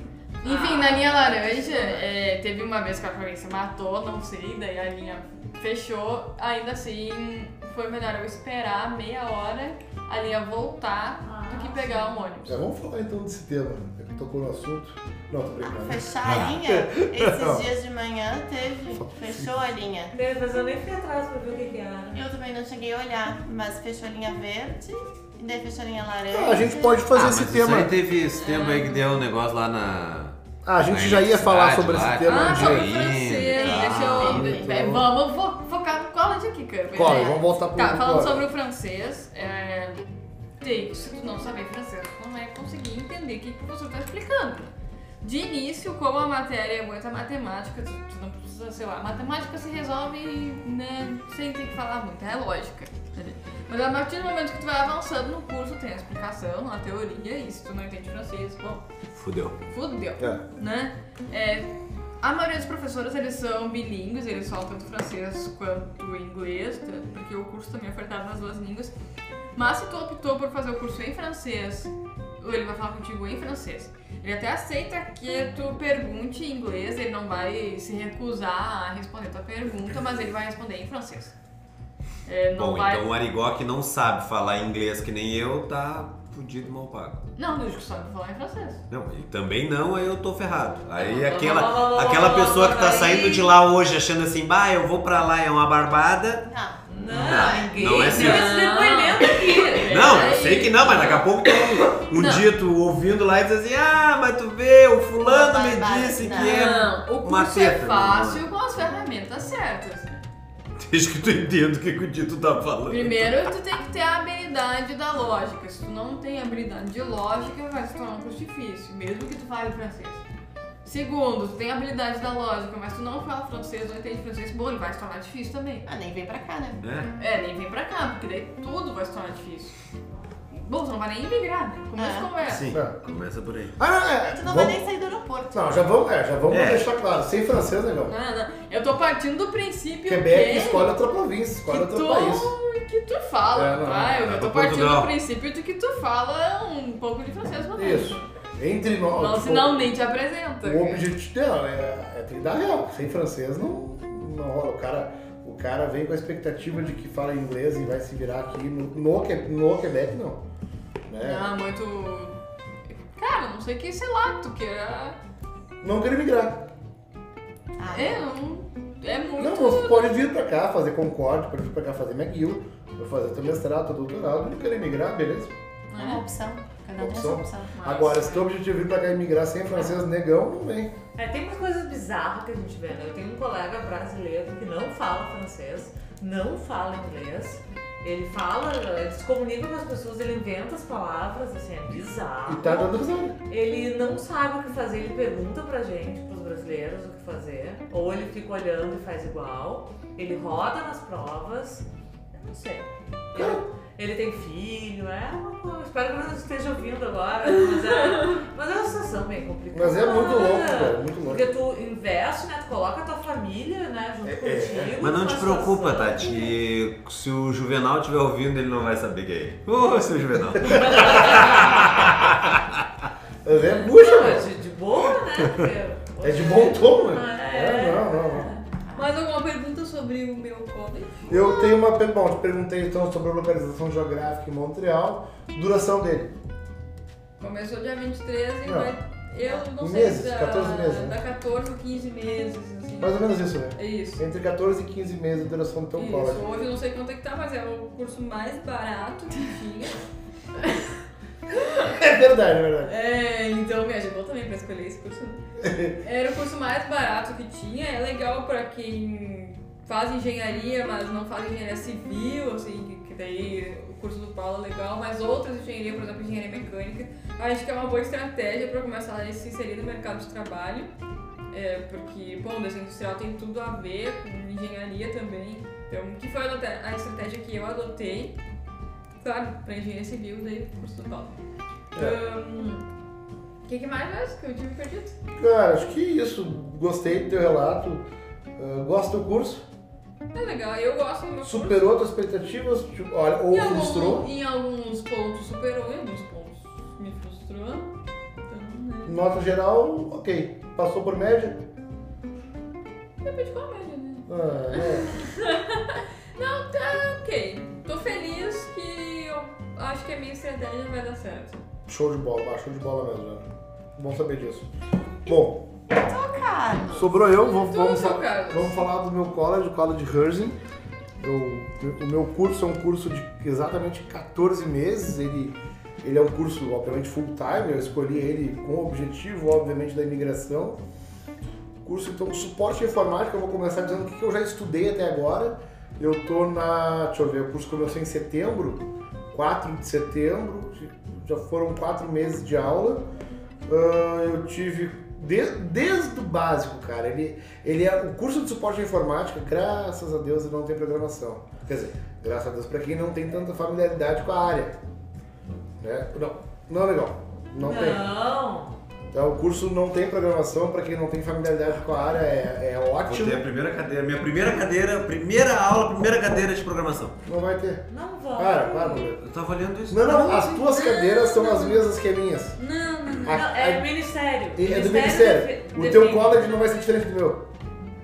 Enfim, na linha laranja, é, teve uma vez que alguém se matou, não sei, daí a linha fechou. Ainda assim, foi melhor eu esperar meia hora a linha voltar do que pegar um ônibus. Já vamos falar então desse tema. É que tocou no assunto. Não, tô brincando. Fechar a linha, esses dias de manhã teve. Fechou a linha. Né, Mas eu nem fui atrás pra ver o que que era. Eu também não cheguei a olhar, mas fechou a linha verde, e daí fechou a linha laranja. Ah, a gente pode fazer ah, esse mas tema. Isso aí teve esse tempo aí que deu um negócio lá na. Ah, a gente na já ia falar sobre lá, esse tema Ah, um sobre dia. Francês, tá. deixa eu... Então- é, Vamos fo- focar no college aqui. College, É. vamos voltar pro Tá, falando sobre o francês, é, tem, se tu não saber francês, tu não vai conseguir entender o que, que o professor tá explicando. De início, como a matéria é muita matemática, tu, tu não precisa, sei lá, matemática se resolve né, sem ter que falar muito, é lógica. Mas a partir do momento que tu vai avançando no curso, tem a explicação, a teoria, e se tu não entende francês, bom, Fudeu. fudeu É. né? É, a maioria dos professores eles são bilíngues, eles falam tanto francês quanto inglês, porque o curso também é ofertado nas duas línguas. Mas se tu optou por fazer o curso em francês, ou ele vai falar contigo em francês. Ele até aceita que tu pergunte em inglês, ele não vai se recusar a responder tua pergunta, mas ele vai responder em francês. É, não Bom, vai... então o Arigó que não sabe falar inglês que nem eu, tá fudido e mal pago. Não, desde que sabe falar em francês. Não, e também não, aí eu tô ferrado. Aí Não, aquela, não, não, não, aquela não, pessoa que tá aí- saindo de lá hoje achando assim, bah, eu vou pra lá, é uma barbada. Não. Não, Não, ninguém. não é assim. Esse depoimento aqui. Não, eu sei que não, mas daqui a pouco tem um, um dia tu ouvindo lá e diz assim, ah, mas tu vê, o fulano me Barbada, disse não. que é Não, o curso é teta. fácil com as ferramentas certas. Desde que tu entenda o que, que o Dito tá falando. Primeiro, tu tem que ter a habilidade da lógica. Se tu não tem habilidade de lógica, vai se tornar um curso difícil, mesmo que tu fale francês. Segundo, tu tem habilidade da lógica, mas tu não fala francês, não entende francês, bom, ele vai se tornar difícil também. Ah, nem vem pra cá, né? É. É, nem vem pra cá, porque daí tudo vai se tornar difícil. Bom, tu não vai nem imigrar, né? Como É. conversa. Sim, É. começa por aí. Ah, não, é. Tu não vai vamos- nem sair do aeroporto. Não, já vamos, é, já vamos É. deixar claro. Sem francês, negão. Não, não. Eu tô partindo do princípio Quebec que... escolhe outra província, escolhe outro tu, país. que tu fala, É, não, tá? Eu é já tô partindo Portugal. do princípio de que tu fala um pouco de francês também. Isso. Entre nós. Não, tipo, senão nem te apresenta. O objetivo não, é, é tem que dar real. Sem francês não, não rola. O cara, o cara vem com a expectativa de que fala inglês e vai se virar aqui no, no, no Quebec, não. Né? Ah, muito. Cara, não sei que, sei lá, tu queira. Não quero migrar. Ah, É, não. É muito. Não, você pode vir pra cá fazer Concorde, pode vir pra cá fazer McGill, pode fazer teu mestrado, teu doutorado, não querer migrar, beleza. É uma opção. Cada sua Opção. opção. Agora, se teu objetivo é vir pra cá e migrar sem francês, negão, não vem. É, tem umas coisas bizarras que a gente vê, né? Eu tenho um colega brasileiro que não fala francês, não fala inglês. Ele fala, ele se comunica com as pessoas, ele inventa as palavras, assim, é bizarro. E tá dando risada. Ele não sabe o que fazer, ele pergunta pra gente, pros brasileiros, o que fazer. Ou ele fica olhando e faz igual. Ele roda nas provas. Eu não sei. Ele, ele tem filho, é uma. Espero que não esteja ouvindo agora. Mas é, mas é uma situação bem complicada. Mas é muito louco, cara, muito louco. Porque tu investe, né? Tu coloca a tua família, né, junto É, contigo. Mas não te preocupa, situação. Tati. que Se o Juvenal estiver ouvindo, ele não vai saber quem é ele. Ô, seu Juvenal. Mas é bucha, Não, é de, de boa, né? Porque, É de bom tom, né? É. É, não, não, não. Mais alguma pergunta sobre o meu college? Eu tenho uma pergunta. Bom, te perguntei então sobre a localização geográfica em Montreal, duração dele. Começou dia 23 e Não. vai. Eu não sei meses, se dá, 14 meses, né? dá 14 ou 15 meses, assim. Mais ou menos isso, né? É isso. Entre 14 e 15 meses de duração do teu Isso, college. hoje eu não sei quanto é que tá, mas é o curso mais barato que tinha. É verdade, é verdade. É, então me ajudou também pra escolher esse curso. Era o curso mais barato que tinha, é legal pra quem faz engenharia, mas não faz engenharia civil, assim, que, daí o curso do Paulo é legal, mas outras engenharias, por exemplo, engenharia mecânica, acho que é uma boa estratégia pra começar a se inserir no mercado de trabalho. É, porque, bom, desenho industrial tem tudo a ver com engenharia também. Então, que foi a estratégia que eu adotei. Claro, pra engenharia civil, daí o curso do Paulo. É. Ahn, O que, que mais mesmo que eu tive perdido? Cara, acho que isso. Gostei do teu relato. Ah, gosto do curso. É legal, eu gosto do meu Superou tuas expectativas? Tipo, olha, ou curso. Em, frustrou? algum, em alguns pontos superou, em alguns pontos me frustrou. Então, né? Nota geral, ok. Passou por média? Depende qual a média, né? Ah, é. Não, tá ok. Tô feliz que eu acho que a minha estratégia vai dar certo. Show de bola, show de bola mesmo, né? Bom saber disso. Bom, Carlos. sobrou eu, vou- vamos, seu fa- Carlos. vamos falar do meu college, o College Herzing. Eu- o meu curso é um curso de exatamente 14 meses, ele, ele é um curso, obviamente, full time, eu escolhi ele com o objetivo, obviamente, da imigração. Curso, então, suporte à informática, eu vou começar dizendo o que que eu já estudei até agora Eu tô na. Deixa eu ver, o curso começou em setembro, 4 de setembro, já foram quatro meses de aula. Ah, eu tive. De- desde o básico, cara. Ele, ele é o curso de suporte à informática, graças a Deus, ele não tem programação. Quer dizer, graças a Deus para quem não tem tanta familiaridade com a área. Né? Não, não é legal. Não, tem. Não. Então, o curso não tem programação, para quem não tem familiaridade com a área, é, é Vou ótimo. ter a primeira cadeira, minha primeira cadeira, primeira aula, primeira cadeira de programação. Não vai ter. Não vai. Para, para. Eu tava olhando isso. Não, não, as tuas cadeiras são as mesmas que as minhas. Não, não, não. A- Não, é ministério. É do Ministério O teu college não vai ser diferente do meu.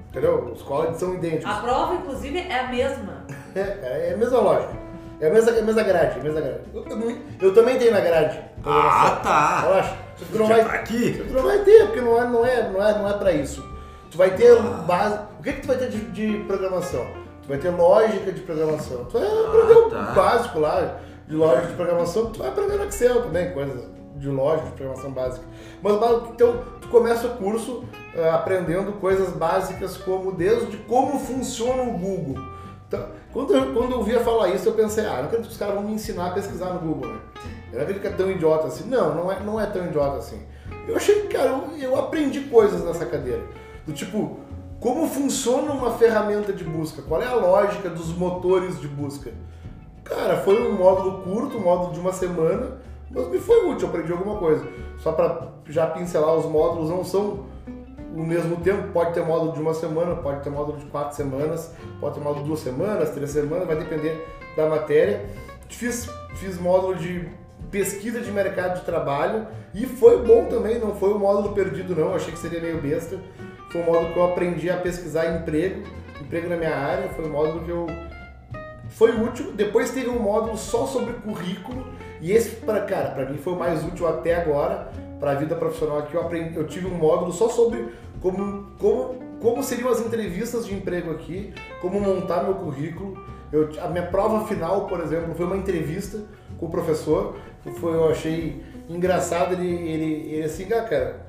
Entendeu? Os colleges são idênticos. A prova, inclusive, é a mesma. É, é a mesma lógica. É a mesma, é a mesma grade, é a mesma grade. Eu, eu- eu também tenho na grade. Ah, tá. Relaxa. Tu não vai, tá aqui. tu não vai ter, porque não é, não é, não é, não é pra isso. Tu vai ter base. O que, que tu vai ter de, de programação? Tu vai ter lógica de programação. Tu vai aprender o tá. básico lá de lógica de programação. Tu vai aprender no Excel também, coisas de lógica de programação básica. Mas então tu começa o curso eh, aprendendo coisas básicas como desde como funciona o Google. Então, quando, eu, quando eu ouvia falar isso, eu pensei, ah, não acredito que os caras vão me ensinar a pesquisar no Google, né? Eu não acredito que é tão idiota assim. Não, não é, não é tão idiota assim. Eu achei que, cara, eu, eu aprendi coisas nessa cadeira. Do tipo, como funciona uma ferramenta de busca? Qual é a lógica dos motores de busca? Cara, foi um módulo curto, um módulo de uma semana, mas me foi útil, aprendi alguma coisa. Só para já pincelar, os módulos não são o mesmo tempo, pode ter módulo de uma semana, pode ter módulo de quatro semanas, pode ter módulo de duas semanas, três semanas, vai depender da matéria. Fiz, fiz módulo de pesquisa de mercado de trabalho e foi bom também, não foi um módulo perdido não, achei que seria meio besta. Foi um módulo que eu aprendi a pesquisar emprego, emprego na minha área, foi um módulo que eu foi útil. Depois teve um módulo só sobre currículo e esse para cara, para mim foi o mais útil até agora para a vida profissional aqui. Eu aprendi, eu tive um módulo só sobre como como como seriam as entrevistas de emprego aqui, como montar meu currículo. Eu, a minha prova final, por exemplo, foi uma entrevista com o professor. que Foi, eu achei engraçado ele, ele, ele assim, ah, cara,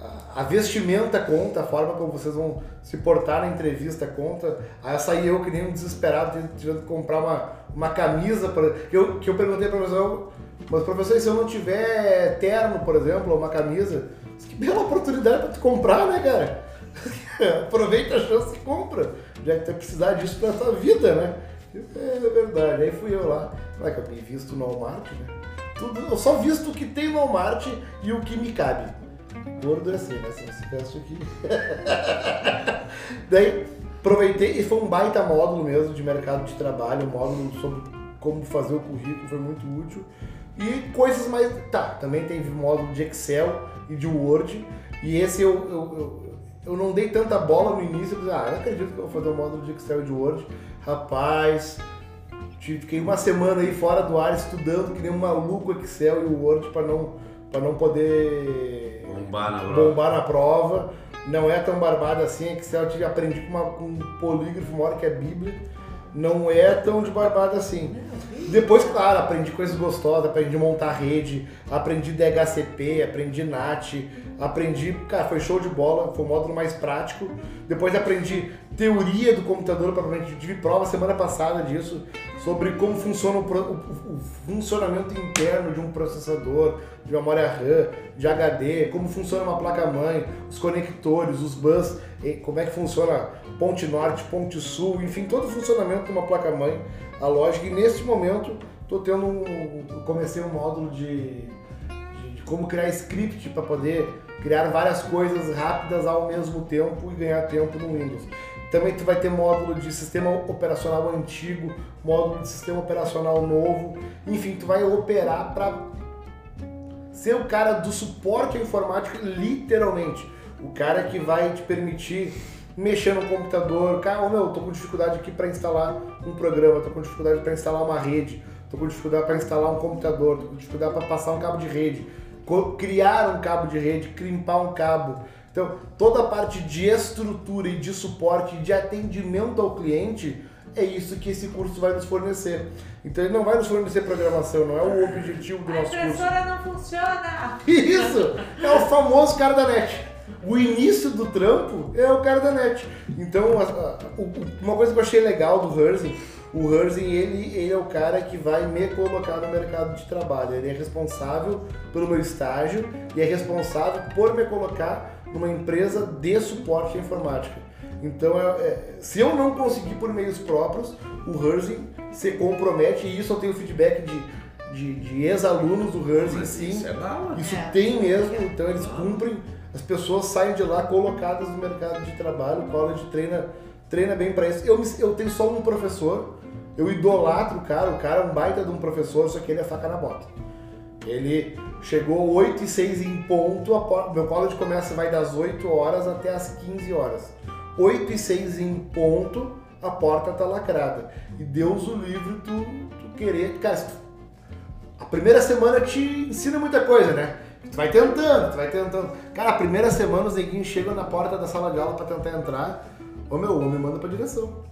a- a vestimenta conta, a forma como vocês vão se portar na entrevista conta. Aí saí eu que nem um desesperado, tentando comprar uma, uma camisa, pra, que, eu, que eu perguntei para professor, mas professor, se eu não tiver terno, por exemplo, ou uma camisa, que bela oportunidade para tu comprar, né, cara? Aproveita a chance e compra, já que tu vai precisar disso pra tua vida, né? É verdade, aí fui eu lá, claro que eu me visto no Walmart, né? Tudo, eu só visto o que tem no Walmart e o que me cabe. Gordo é assim, né? Se você veste aqui. Daí, aproveitei e foi um baita módulo mesmo de mercado de trabalho, um módulo sobre como fazer o currículo, foi muito útil. E coisas mais. Tá, também teve módulo de Excel e de Word. E esse eu, eu, eu, eu não dei tanta bola no início, eu pensei, ah, não acredito que eu vou fazer um módulo de Excel e de Word. Rapaz, fiquei uma semana aí fora do ar estudando que nem um maluco Excel e o Word para não, pra não poder Bombar na bombar na prova. Não é tão barbado assim. Excel eu tive- aprendi com, uma- com um polígrafo, uma hora que é Bíblia. Não é tão de barbado assim. Depois, claro, aprendi coisas gostosas, aprendi montar rede, aprendi DHCP, aprendi NAT, aprendi, cara, foi show de bola, foi o módulo mais prático. Depois aprendi teoria do computador, propriamente, tive prova semana passada disso, sobre como funciona o, o- o funcionamento interno de um processador, de memória RAM, de HD, como funciona uma placa-mãe, os conectores, os bus, como é que funciona ponte norte, ponte sul, enfim, todo o funcionamento de uma placa-mãe, a lógica. E neste momento, estou tendo um, comecei um módulo de, de, de como criar script para poder criar várias coisas rápidas ao mesmo tempo e ganhar tempo no Windows. Também tu vai ter módulo de sistema operacional antigo, módulo de sistema operacional novo, enfim, tu vai operar para ser o cara do suporte à informática, literalmente. O cara que vai te permitir mexer no computador. Cara, ô meu, tô com dificuldade aqui para instalar um programa, tô com dificuldade para instalar uma rede, tô com dificuldade para instalar um computador, tô com dificuldade para passar um cabo de rede, criar um cabo de rede, crimpar um cabo. Então, toda a parte de estrutura e de suporte, de atendimento ao cliente, é isso que esse curso vai nos fornecer. Então, ele não vai nos fornecer programação, não é o objetivo do A nosso curso. impressora não funciona! Isso! É o famoso cara da net. O início do trampo é o cara da net. Então, a- a- uma coisa que eu achei legal do Herzing, o Herzing, ele, ele é o cara que vai me colocar no mercado de trabalho. Ele é responsável pelo meu estágio e é responsável por me colocar numa empresa de suporte à informática. Então, é- é, se eu não conseguir por meios próprios, o Herzing se compromete, e isso eu tenho feedback de, de, de ex-alunos do Herzing, sim. Isso é bala. Isso É. tem mesmo, então eles cumprem, as pessoas saem de lá colocadas no mercado de trabalho, o college treina, treina bem para isso. Eu, eu tenho só um professor, eu idolatro o cara, o cara é um baita de um professor, só que ele é faca na bota. Ele chegou 8 e 6 em ponto, meu college começa vai das 8 horas até as 15 horas. 8 e 6 em ponto, a porta tá lacrada. E Deus o livre tu, tu querer. Cara, a primeira semana te ensina muita coisa, né? Tu vai tentando, tu vai tentando. Cara, a primeira semana os neguinhos chegam na porta da sala de aula pra tentar entrar. Ô meu, o homem manda pra direção.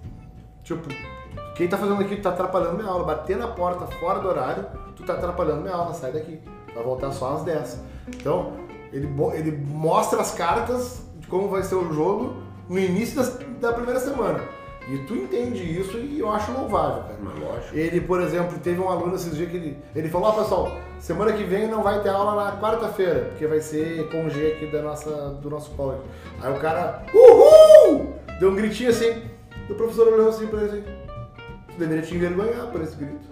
Tipo, quem tá fazendo aqui, tá atrapalhando minha aula. Bater na porta fora do horário, tu tá atrapalhando minha aula, sai daqui. Vai voltar só às 10. Então, ele, ele mostra as cartas de como vai ser o jogo no início das- da primeira semana. E tu entende isso e eu acho louvável, cara. Mas lógico. Ele, por exemplo, teve um aluno esses dias que ele, ele falou, ó pessoal, semana que vem não vai ter aula na quarta-feira, porque vai ser com G aqui da nossa, do nosso college. Aí o cara, uhul! Deu um gritinho assim, e o professor olhou assim pra ele assim, tu deveria te envergonhar por esse grito.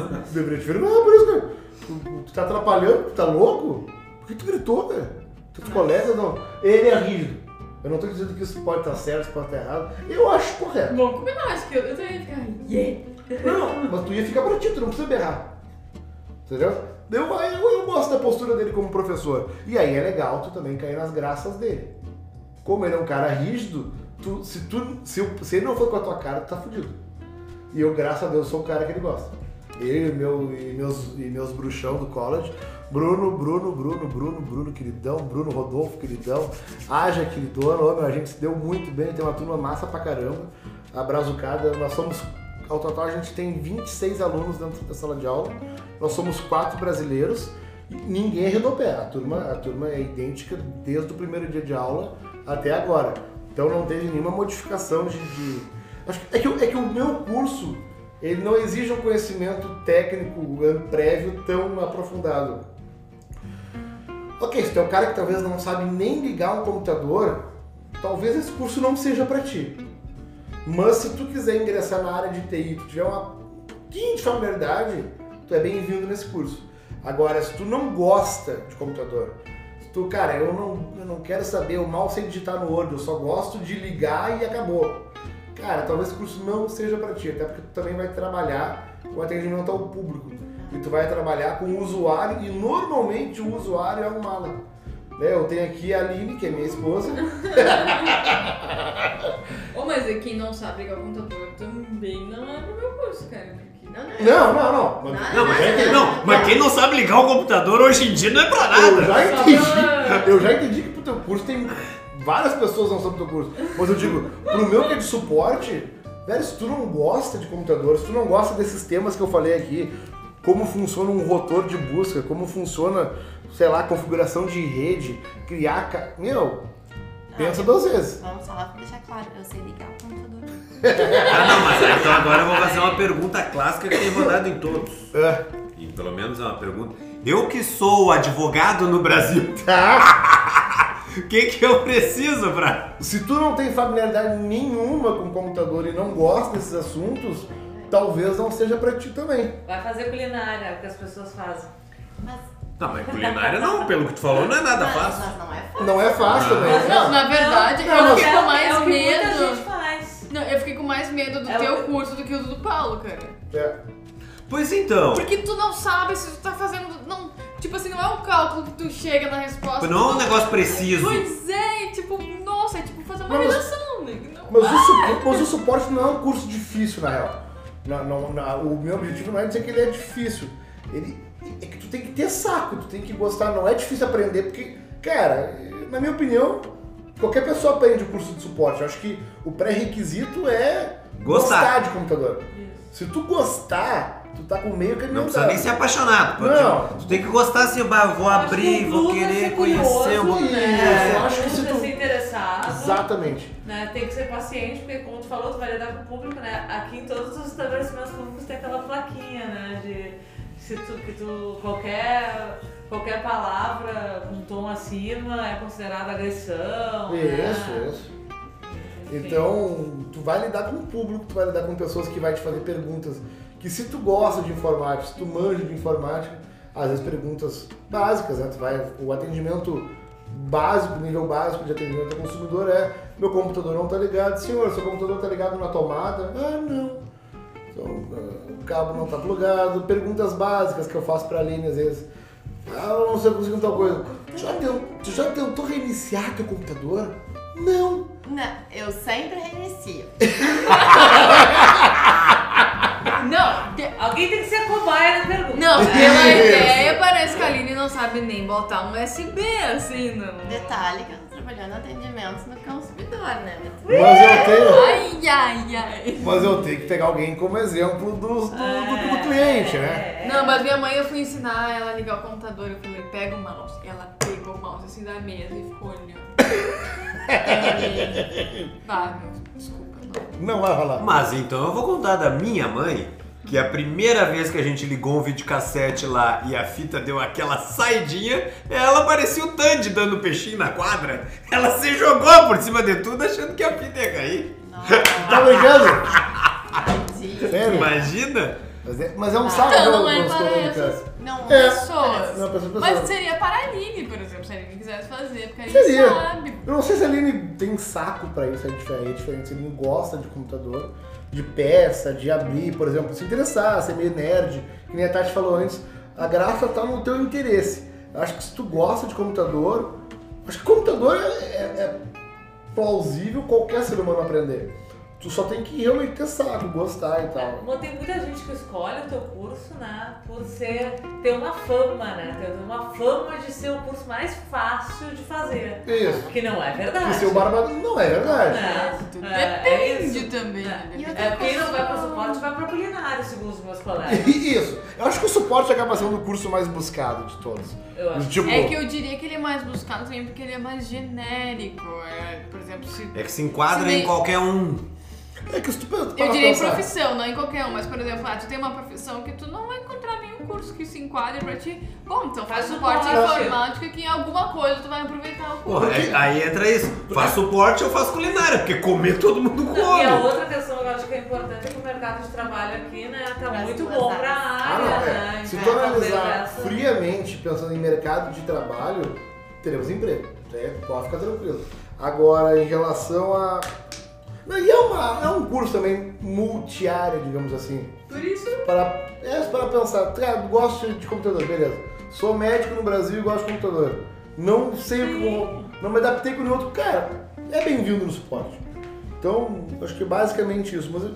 deveria te envergonhar por isso, cara. Tu, tu tá atrapalhando, tu tá louco? Por que tu gritou, cara? Teus colegas não. Ele é rígido. Eu não tô dizendo que isso pode estar certo, isso pode estar errado. Eu acho correto. Bom, como eu não acho que eu, eu também ia ficar. Yeah! Não, mas tu ia ficar pra ti, tu não precisa berrar. Entendeu? Eu, eu, eu gosto da postura dele como professor. E aí é legal tu também cair nas graças dele. Como ele é um cara rígido, tu, se, tu, se, eu- se ele não for com a tua cara, tu tá fudido. E eu, graças a Deus, sou o cara que ele gosta. Ele e, meu, e, meus, e meus bruxão do college. Bruno, Bruno, Bruno, Bruno, Bruno, queridão. Bruno Rodolfo, queridão. Haja, queridona. A gente se deu muito bem. Tem uma turma massa pra caramba. A Brazucada, nós somos... Ao total, a gente tem 26 alunos dentro da sala de aula. Nós somos quatro brasileiros. E ninguém arredou pé. A turma, a turma é idêntica desde o primeiro dia de aula até agora. Então não teve nenhuma modificação de... de- é, que, é que o meu curso ele não exige um conhecimento técnico prévio tão aprofundado. Ok, se tu é um cara que talvez não sabe nem ligar um computador, talvez esse curso não seja para ti. Mas se tu quiser ingressar na área de TI, tu tiver uma pouquinho de familiaridade, tu é bem-vindo nesse curso. Agora, se tu não gosta de computador, se tu, cara, eu não, eu não quero saber, eu mal sei digitar no Word, eu só gosto de ligar e acabou. Cara, talvez esse curso não seja para ti, até porque tu também vai trabalhar com atendimento ao público. E tu vai trabalhar com o usuário, e normalmente o usuário é um mala. Né, Eu tenho aqui a Aline, que é minha esposa. Ô, mas é quem não sabe ligar o computador também não é pro meu curso, cara. Porque... Não, não. Não, não, não. Mas- Não, mas, eu já entendi. não, mas quem não sabe ligar o computador hoje em dia não é pra Eu nada. já Só entendi. Eu já entendi que pro teu curso tem. Várias pessoas não sabem do teu curso. Mas eu digo, pro meu que é de suporte, velho, se tu não gosta de computador, se tu não gosta desses temas que eu falei aqui, como funciona um rotor de busca, como funciona, sei lá, configuração de rede, criar. ca- Meu, pensa Ah, duas vezes. Vamos só deixar claro, eu sei ligar o computador. Ah, não, mas então agora eu vou fazer uma pergunta clássica que tem rodado em todos. É. E pelo menos é uma pergunta. Eu que sou advogado no Brasil, Tá? O que, que eu preciso pra. Se tu não tem familiaridade nenhuma com computador e não gosta desses assuntos, talvez não seja pra ti também. Vai fazer culinária, é o que as pessoas fazem. Mas, Não, mas culinária não, pelo que tu falou, não é nada mas, fácil. mas não é fácil. Não é fácil também. Não, na verdade, Não, eu fiquei é com mais é o que muita medo. gente faz. Não, eu fiquei com mais medo do É teu o- curso do que o do Paulo, cara. É. Pois então. Porque tu não sabe se tu tá fazendo. Não, tipo assim, não é um cálculo que tu chega na resposta. Não é um negócio preciso. Pois é, tipo, nossa, é tipo fazer uma Mas- redação, né? Não- Mas o, suporte, mas o suporte não é um curso difícil, na real. Não, não- não- o meu objetivo não é dizer que ele é difícil. Ele, é que tu tem que ter saco, tu tem que gostar. Não é difícil aprender, porque, cara, na minha opinião, qualquer pessoa aprende o curso de suporte. Eu acho que o pré-requisito é Gostar. de computador. Se tu gostar, Tu tá com meio caminho Não precisa andado. nem ser apaixonado. pode- Não. Tu tem que gostar assim, vou que abrir, vou é querer conhecer. curioso, Vou... né? eu acho que se tu- ser interessado. Exatamente. né? Tem que ser paciente, porque como tu falou, tu vai lidar com o público, né? Aqui em todos os estabelecimentos públicos tem aquela plaquinha, né? De se tu, que tu qualquer, qualquer palavra com tom acima é considerada agressão. Isso, né? isso. Enfim. Então, tu vai lidar com o público, tu vai lidar com pessoas que vai te fazer perguntas que se tu gosta de informática, se tu manja de informática, às vezes perguntas básicas, né? Tu vai, o atendimento básico, nível básico de atendimento ao consumidor é meu computador não tá ligado, senhor, seu computador tá ligado na tomada? Ah, não. Então, ah, o cabo não tá plugado, perguntas básicas que eu faço pra Aline às vezes. Ah, eu não sei conseguir tal coisa. Já tentou, tu já tentou reiniciar teu computador? Não. Não, eu sempre reinicio. Não, de- Alguém tem que ser a cobaia na pergunta. não, Isso. pela ideia parece que a Aline não sabe nem botar um USB assim, não. Detalhe que eu tô trabalhando atendimento no consumidor, né? Mas eu tenho. Ai, ai, ai. Mas eu tenho que pegar alguém como exemplo do, do, do- do cliente, né? É. Não, mas minha mãe eu fui ensinar ela a ligar o computador. Eu falei, pega o mouse. Ela pegou o mouse assim da mesa e ficou olhando. Vai, meu, desculpa, não. Não vai rolar. Mas então eu vou contar da minha mãe, que a primeira vez que a gente ligou um videocassete lá e a fita deu aquela saidinha, ela parecia o Tandy dando peixinho na quadra. Ela se jogou por cima de tudo achando que a fita ia cair. Tá brincando? Sério? Imagina? Mas é, mas é um saco Então, não, não é cara. Não, É. Pessoas. Não, pessoa, Mas pessoa. seria para a Aline, por exemplo, se a Aline quisesse fazer, porque a Aline Seria. sabe. Eu não sei se a Aline tem saco pra isso, é diferente, é diferente. Se a Aline gosta de computador, de peça, de abrir, por exemplo, se interessar, ser meio nerd, que nem a Tati falou antes, a graça tá no teu interesse. Eu acho que se tu gosta de computador, acho que computador é, é- é plausível qualquer ser humano aprender. Tu só tem que realmente ter saco, gostar e tal. Mas tem muita gente que escolhe o teu curso, né, por ser, ter uma fama, né, ter uma fama de ser o curso mais fácil de fazer. Isso. Que não é verdade. E ser o barbado não é verdade. É, Tudo é, é depende isso. também. É. né? E outra É, quem não vai para suporte vai para culinária, segundo os meus colegas. Isso. Eu acho que o suporte acaba sendo o curso mais buscado de todos. Eu acho. Tipo, É que eu diria que ele é mais buscado também porque ele é mais genérico. É, por exemplo, se. É que se enquadra Se em nem- qualquer um. É que se tu pensa- Eu diria em pensar- profissão, não em qualquer um, mas por exemplo, ah, tu tem uma profissão que tu não vai encontrar nenhum curso que se enquadre pra ti. Bom, então faz Faz suporte suporte. informática que em alguma coisa tu vai aproveitar o curso. É- aí entra isso. Faço suporte, eu faço culinária, porque comer todo mundo Não, e a come. outra questão que eu acho que é importante é que o mercado de trabalho aqui, né, tá muito duas bom áreas. pra Ah, área, não, né? é. Se Então, tu analisar talvez essa- friamente, pensando em mercado de trabalho, teremos emprego. É, pode ficar tranquilo. Agora, em relação a. E é, uma, é um curso também multiárea, digamos assim. Por isso, Para, é, para pensar, gosto de computador, beleza. Sou médico no Brasil e gosto de computador. Não sei o que. Não me adaptei com nenhum outro. Cara, é bem-vindo no suporte. Então, acho que é basicamente isso. Mas o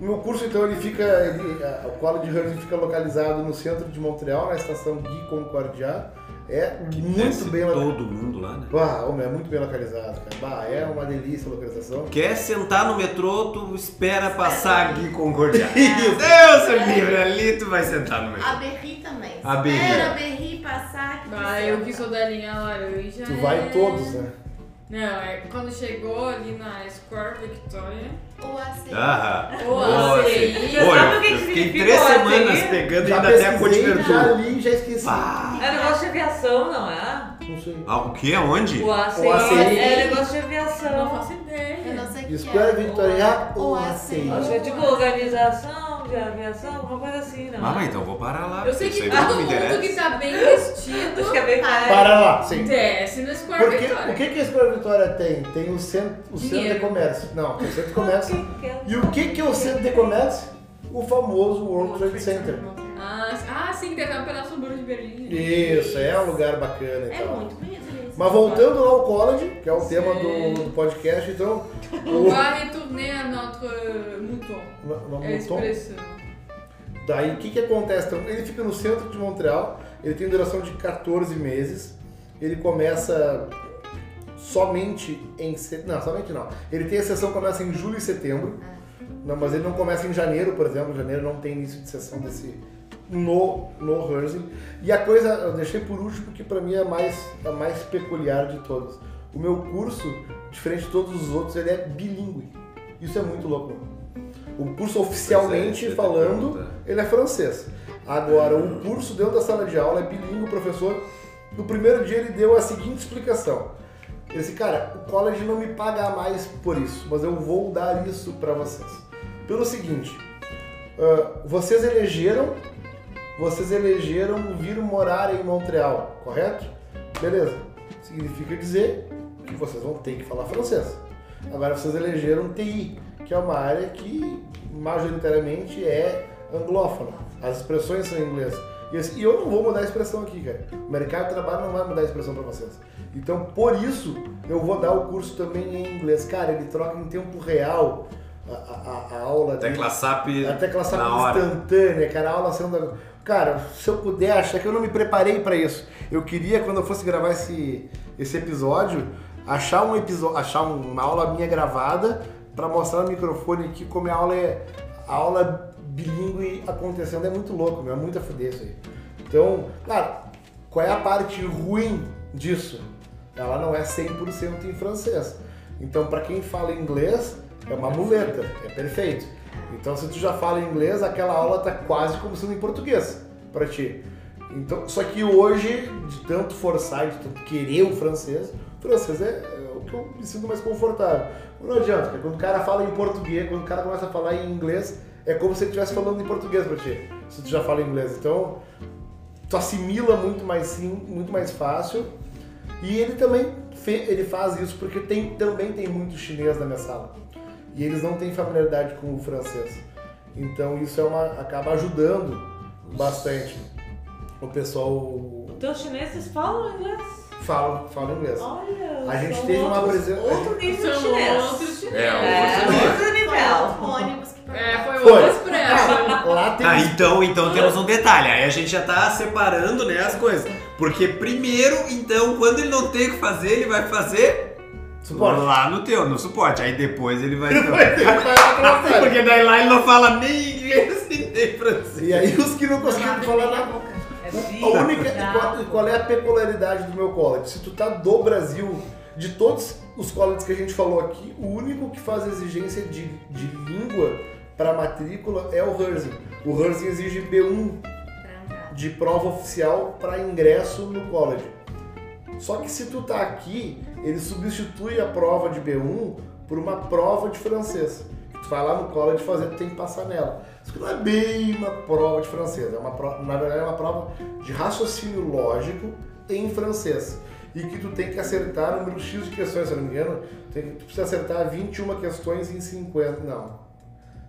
meu curso, então, ele fica. Ele, a- o College Hunter fica localizado no centro de Montreal, na estação Guy Concordia. É muito Desce bem localizado. todo mundo lá, né? Bah, homem, é muito bem localizado, cara. Bah, é uma delícia a localização. Quer sentar no metrô, tu espera passar aqui Concordia. Deus é livre, ali tu vai sentar no metrô. A Berri também. A Berri. Espera a Berri passar. Que ah, tu eu que sou da linha laranja. Tu vai é- em todos, né? Não, é quando chegou ali na Square Victoria. Ou assim. Ah, Ou boa, assim. sim. Já Pô, sabe eu, o que que eu fiquei significa três o semanas pegando Já ainda até a Ponte pesquisei, já li, já esqueci. É negócio de aviação, não é? Não sei. Ah, o que? Onde? O ACI, O ACI. é negócio de Eu aviação. não faço ideia. Eu não sei o que Escola é. Victoria ou Ou ACI? Acho que é tipo organização de aviação, alguma coisa assim, não Ah, mas então vou parar lá. Eu sei que todo mundo interessa. que tá bem vestido Acho que é bem mais. Para lá, sim. desce no Square Porque, Victoria. o que, que a Escola Vitória tem? Tem o centro, o centro de comércio. Não, tem o centro de comércio. é? E o que, que é o centro de comércio? O famoso World Trade Center. Ah, ah, sim, um pedaço do muro de Berlim. Isso, é um lugar bacana É tal. muito bonito. Mas voltando lá ao college, que é o tema do, do podcast, então. On O, va retourner à notre mouton. no- É tom- expressão. Daí o que, que acontece? Então, ele fica no centro de Montreal, ele tem duração de 14 meses, ele começa somente em. Não, somente não. Ele tem a sessão que começa em julho e setembro. Não, mas ele não começa em janeiro, por exemplo. Janeiro não tem início de sessão desse no no Herzing. E a coisa eu deixei por último que para mim é mais a mais peculiar de todas. O meu curso, diferente de todos os outros, ele é bilíngue. Isso é muito louco. O curso oficialmente Pois é, falando, ele é francês. Agora, o curso dentro da sala de aula é bilíngue, o professor no primeiro dia ele deu a seguinte explicação. Ele disse, cara, o college não me paga mais por isso, mas eu vou dar isso para vocês. Pelo seguinte, ah, vocês elegeram, vocês elegeram vir morar em Montreal, correto? Beleza. Significa dizer que vocês vão ter que falar francês. Agora vocês elegeram TI, que é uma área que majoritariamente é anglófona. As expressões são em inglês. E assim, e eu não vou mudar a expressão aqui, cara. O mercado de trabalho não vai mudar a expressão para vocês. Então, por isso, eu vou dar o curso também em inglês. Cara, ele troca em tempo real a, a- a aula dele. Tecla SAP A tecla SAP hora. instantânea, cara, a aula sendo. Cara, se eu puder, achar que eu não me preparei pra isso. Eu queria, quando eu fosse gravar esse, esse episódio, achar um episódio, achar uma aula minha gravada pra mostrar no microfone aqui como a aula é. A aula bilíngue acontecendo é muito louco, meu, é muito a fuder isso aí. Então, claro, qual é a parte ruim disso? Ela não é 100% em francês. Então, pra quem fala inglês, é uma muleta, é perfeito. Então, se tu já fala inglês, aquela aula tá quase como sendo em português pra ti. Então, só que hoje, de tanto forçar, de tanto querer o francês, o francês é, é o que eu me sinto mais confortável. Não adianta, porque quando o cara fala em português, quando o cara começa a falar em inglês, é como se ele estivesse falando em português pra ti, se tu já fala inglês. Então, tu assimila muito mais sim, muito mais fácil. E ele também ele faz isso porque tem, também tem muito chinês na minha sala. E eles não têm familiaridade com o francês. Então isso é uma, acaba ajudando bastante. O pessoal Teus chineses falam inglês? fala, fala inglês. Olha, A gente são teve uma outros- apresenta- Outro nível de São chinês. outros chineses. É, É, outro outro Foi nível. outro É, foi Foi. outro expresso. Lá tem Ah, então, então temos um detalhe. Aí a gente já tá separando né, as coisas. Porque primeiro, então, quando ele não tem o que fazer, ele vai fazer suporte. lá no teu, no suporte. Aí depois ele vai. Vai ter que falar pra você. Porque daí lá ele não fala nem inglês nem francês. E aí os que não conseguiram falar nada. É A única, bravo. qual, qual é a peculiaridade do meu college? Se tu tá do Brasil, de todos os colleges que a gente falou aqui, o único que faz exigência de, de língua para matrícula é o Herzing. O Herzing exige B1 de prova oficial para ingresso no college. Só que se tu tá aqui, ele substitui a prova de B1 por uma prova de francês. Tu vai lá no college fazer, tu tem que passar nela. Isso não é bem uma prova de francês, é uma prova, na verdade é uma prova de raciocínio lógico em francês. E que tu tem que acertar número X de questões, se eu não me engano, tem tu precisa acertar 21 questões em 50, não.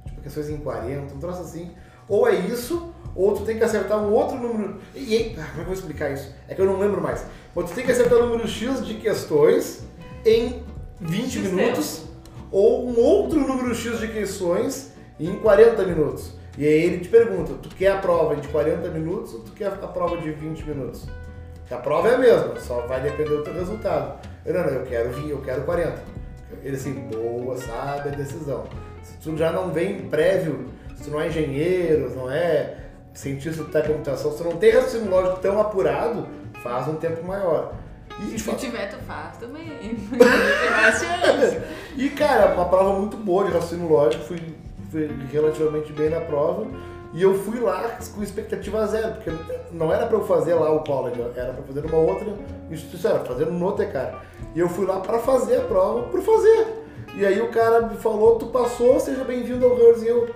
Tipo, questões em 40, um troço assim. Ou é isso, ou tu tem que acertar um outro número. E, e- ah, como é que eu vou explicar isso? É que eu não lembro mais. Ou tu tem que acertar o número X de questões em 20 X minutos, ou um outro número X de questões em 40 minutos. E aí ele te pergunta, tu quer a prova de 40 minutos ou tu quer a prova de 20 minutos? A prova é a mesma, só vai depender do teu resultado. Eu, não, não, eu quero 20, eu quero 40. Ele assim, boa, sabe a decisão. Se tu já não vem prévio, se tu não é engenheiro, não é cientista da computação, se tu não tem raciocínio lógico tão apurado, faz um tempo maior. E, Se tiver, tu faz também. E cara, uma prova muito boa de raciocínio lógico, fui, fui relativamente bem na prova. E eu fui lá com expectativa zero, porque não era pra eu fazer lá o college, era pra fazer numa outra instituição, era fazer no Tecar. E eu fui lá pra fazer a prova, por fazer. E aí o cara me falou, tu passou, seja bem-vindo ao Hers. E eu,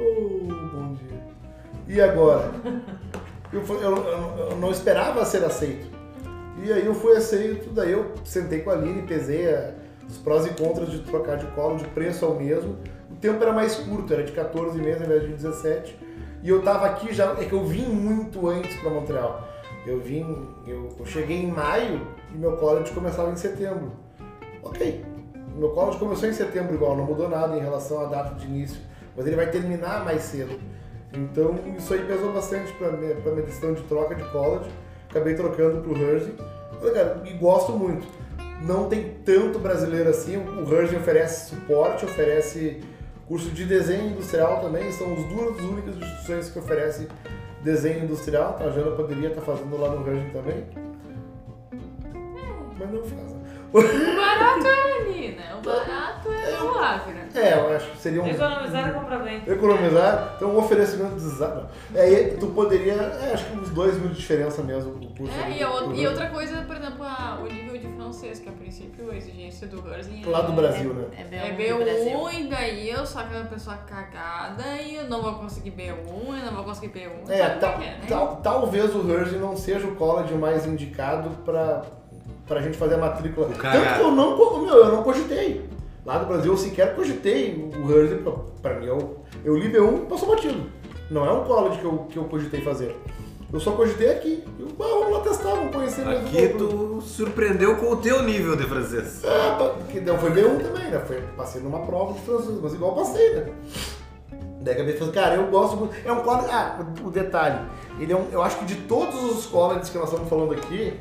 oh, bom dia. E agora? Eu, eu- eu- não esperava ser aceito. E aí eu fui aceito, daí eu sentei com a Aline, pesei a- os prós e contras de trocar de colo, de preço é o mesmo. O tempo era mais curto, era de 14 meses ao invés de 17. E eu tava aqui já, é que eu vim muito antes para Montreal. Eu vim, eu, eu cheguei em maio e meu college começava em setembro. Ok, meu college começou em setembro igual, não mudou nada em relação à data de início, mas ele vai terminar mais cedo. Então isso aí pesou bastante para minha, pra minha decisão de troca de college. Acabei trocando pro. Falei, cara, e gosto muito. Não tem tanto brasileiro assim. O Hersey oferece suporte, oferece Curso de desenho industrial também, são as duas únicas instituições que oferecem desenho industrial. Tá? A Jana poderia estar fazendo lá no Range também. Mas não faz. né? O barato é ali, né? O barato é o Ávila. É, eu acho que seria um. Economizar e comprar bem. Economizar, então um oferecimento de zero. É, e tu poderia, é, acho que uns dois mil de diferença mesmo o curso. É, do- e, e outra coisa, por exemplo, a- o nível de francês, que a princípio a exigência do Herzing Lá do Brasil, né? É É B1 do Brasil. B1 e daí eu sou aquela pessoa cagada e eu não vou conseguir B1, eu não vou conseguir B1. É, tal- é é, né? tal- talvez o Herzing não seja o college mais indicado pra, pra gente fazer a matrícula. Cara- Tanto que eu não, meu, eu não cogitei. Lá do Brasil eu sequer cogitei o Herzing, pra, mim eu, eu li B1 passou batido. Não é um college que eu, que eu cogitei fazer. Eu só cogitei aqui. Eu, ah, vamos lá testar, vamos conhecer mesmo. Aqui tu surpreendeu com o teu nível de francês. Pa- que não foi B1 também, né? Foi, passei numa prova de francês, mas igual passei, né? Daí acabei falando, cara, eu gosto muito. É um college. Ah, o, o detalhe. Ele é um, eu acho que de todos os colleges que nós estamos falando aqui,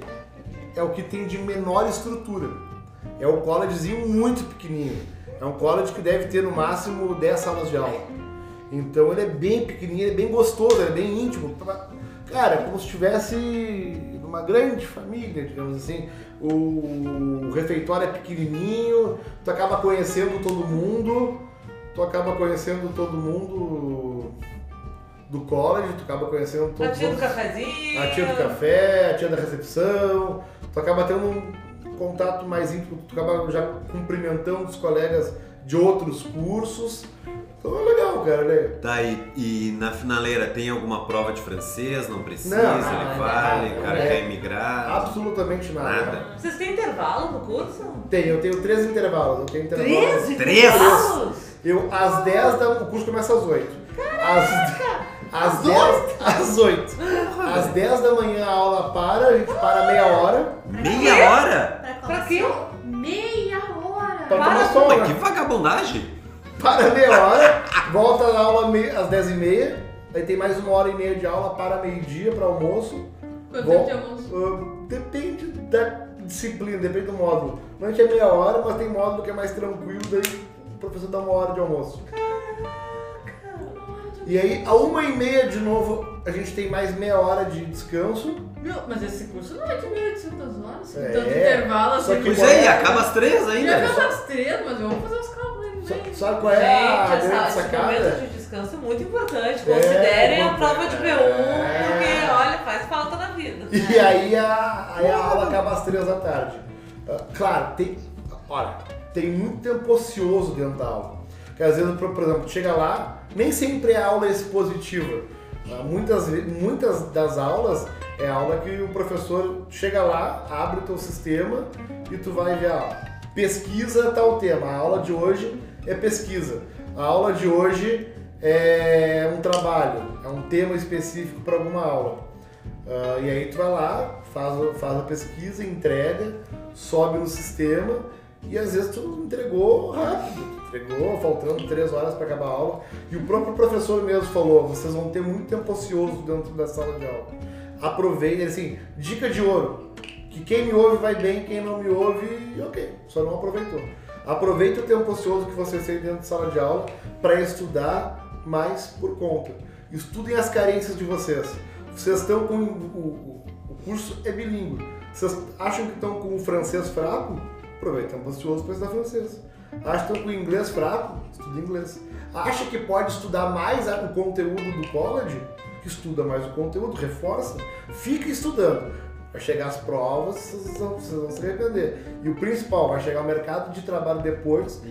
é o que tem de menor estrutura. É um collegezinho muito pequenininho. É um college que deve ter no máximo 10 salas de aula. Então ele é bem pequenininho, ele é bem gostoso, ele é bem íntimo. Cara, é como se estivesse numa grande família, digamos assim. O, o refeitório é pequenininho, tu acaba conhecendo todo mundo, tu acaba conhecendo todo mundo do college, tu acaba conhecendo A todos tia do cafezinho. a tia do café, a tia da recepção, tu acaba tendo um contato mais íntimo, tu acaba já cumprimentando os colegas de outros cursos. Então é legal, cara, né? Tá, e, e na finaleira tem alguma prova de francês? Não precisa, Não, ele não, vale, o cara é. quer emigrar. Absolutamente nada. Nada. Vocês têm intervalo no curso? Tem, eu tenho três intervalos. Eu tenho intervalos. Três? Três? Eu, às 10 da. O curso começa às 8. Às, às 10. Às 8. Às 10 da manhã a aula para, a gente para meia hora Meia hora? Pra, Pra quê? Meia hora! pra Para, tomar sol. Mas que vagabundagem! Para meia hora, volta a aula às 10 e meia, aí tem mais uma hora e meia de aula para meio-dia para almoço. Quanto Vol- tempo de almoço? Ah, depende da disciplina, depende do módulo. Normalmente é meia hora, mas tem módulo que é mais tranquilo, daí o professor dá uma hora de almoço. E aí, a uma e meia de novo, a gente tem mais meia hora de descanso. Meu, mas esse curso não é de 1.800 horas, É, tanto intervalo só assim. que Pois é, e é? acaba às três Já ainda. acabou às três, mas vamos fazer os cálculos meio. Sabe qual é a Gente, grande essa, esse sacada? momento de descanso é muito importante. Considerem É, a prova de B1, é. porque, olha, faz falta na vida. E aí a, aí a aula acaba às três da tarde. Ah, claro, tem. Olha, tem muito tempo ocioso dentro da aula. Que às vezes, por exemplo, chega lá, nem sempre a aula é expositiva. Ah, Muitas, muitas das aulas é aula que o professor chega lá, abre o teu sistema e tu vai ver, ó, pesquisa tal tema. A aula de hoje é pesquisa. A aula de hoje é um trabalho, é um tema específico para alguma aula. Ah, e aí tu vai lá, faz, faz a pesquisa, entrega, sobe no sistema e às vezes tu entregou rápido, entregou faltando três horas para acabar a aula. E o próprio professor mesmo falou, vocês vão ter muito tempo ocioso dentro da sala de aula. Aproveite, assim, dica de ouro, que quem me ouve vai bem, quem não me ouve, ok, só não aproveitou. Aproveite o tempo ocioso que você tem dentro da sala de aula para estudar mais por conta. Estudem as carências de vocês. Vocês estão com. O- o curso é bilíngue. Vocês acham que estão com o francês fraco? Aproveita o tempo ocioso para estudar francês. Acham que estão com o inglês fraco? Estuda inglês. Acha que pode estudar mais o conteúdo do college? Estuda mais o conteúdo, reforça. Fica estudando. Vai chegar as provas, vocês vão, vocês vão se arrepender. E o principal, vai chegar o mercado de trabalho depois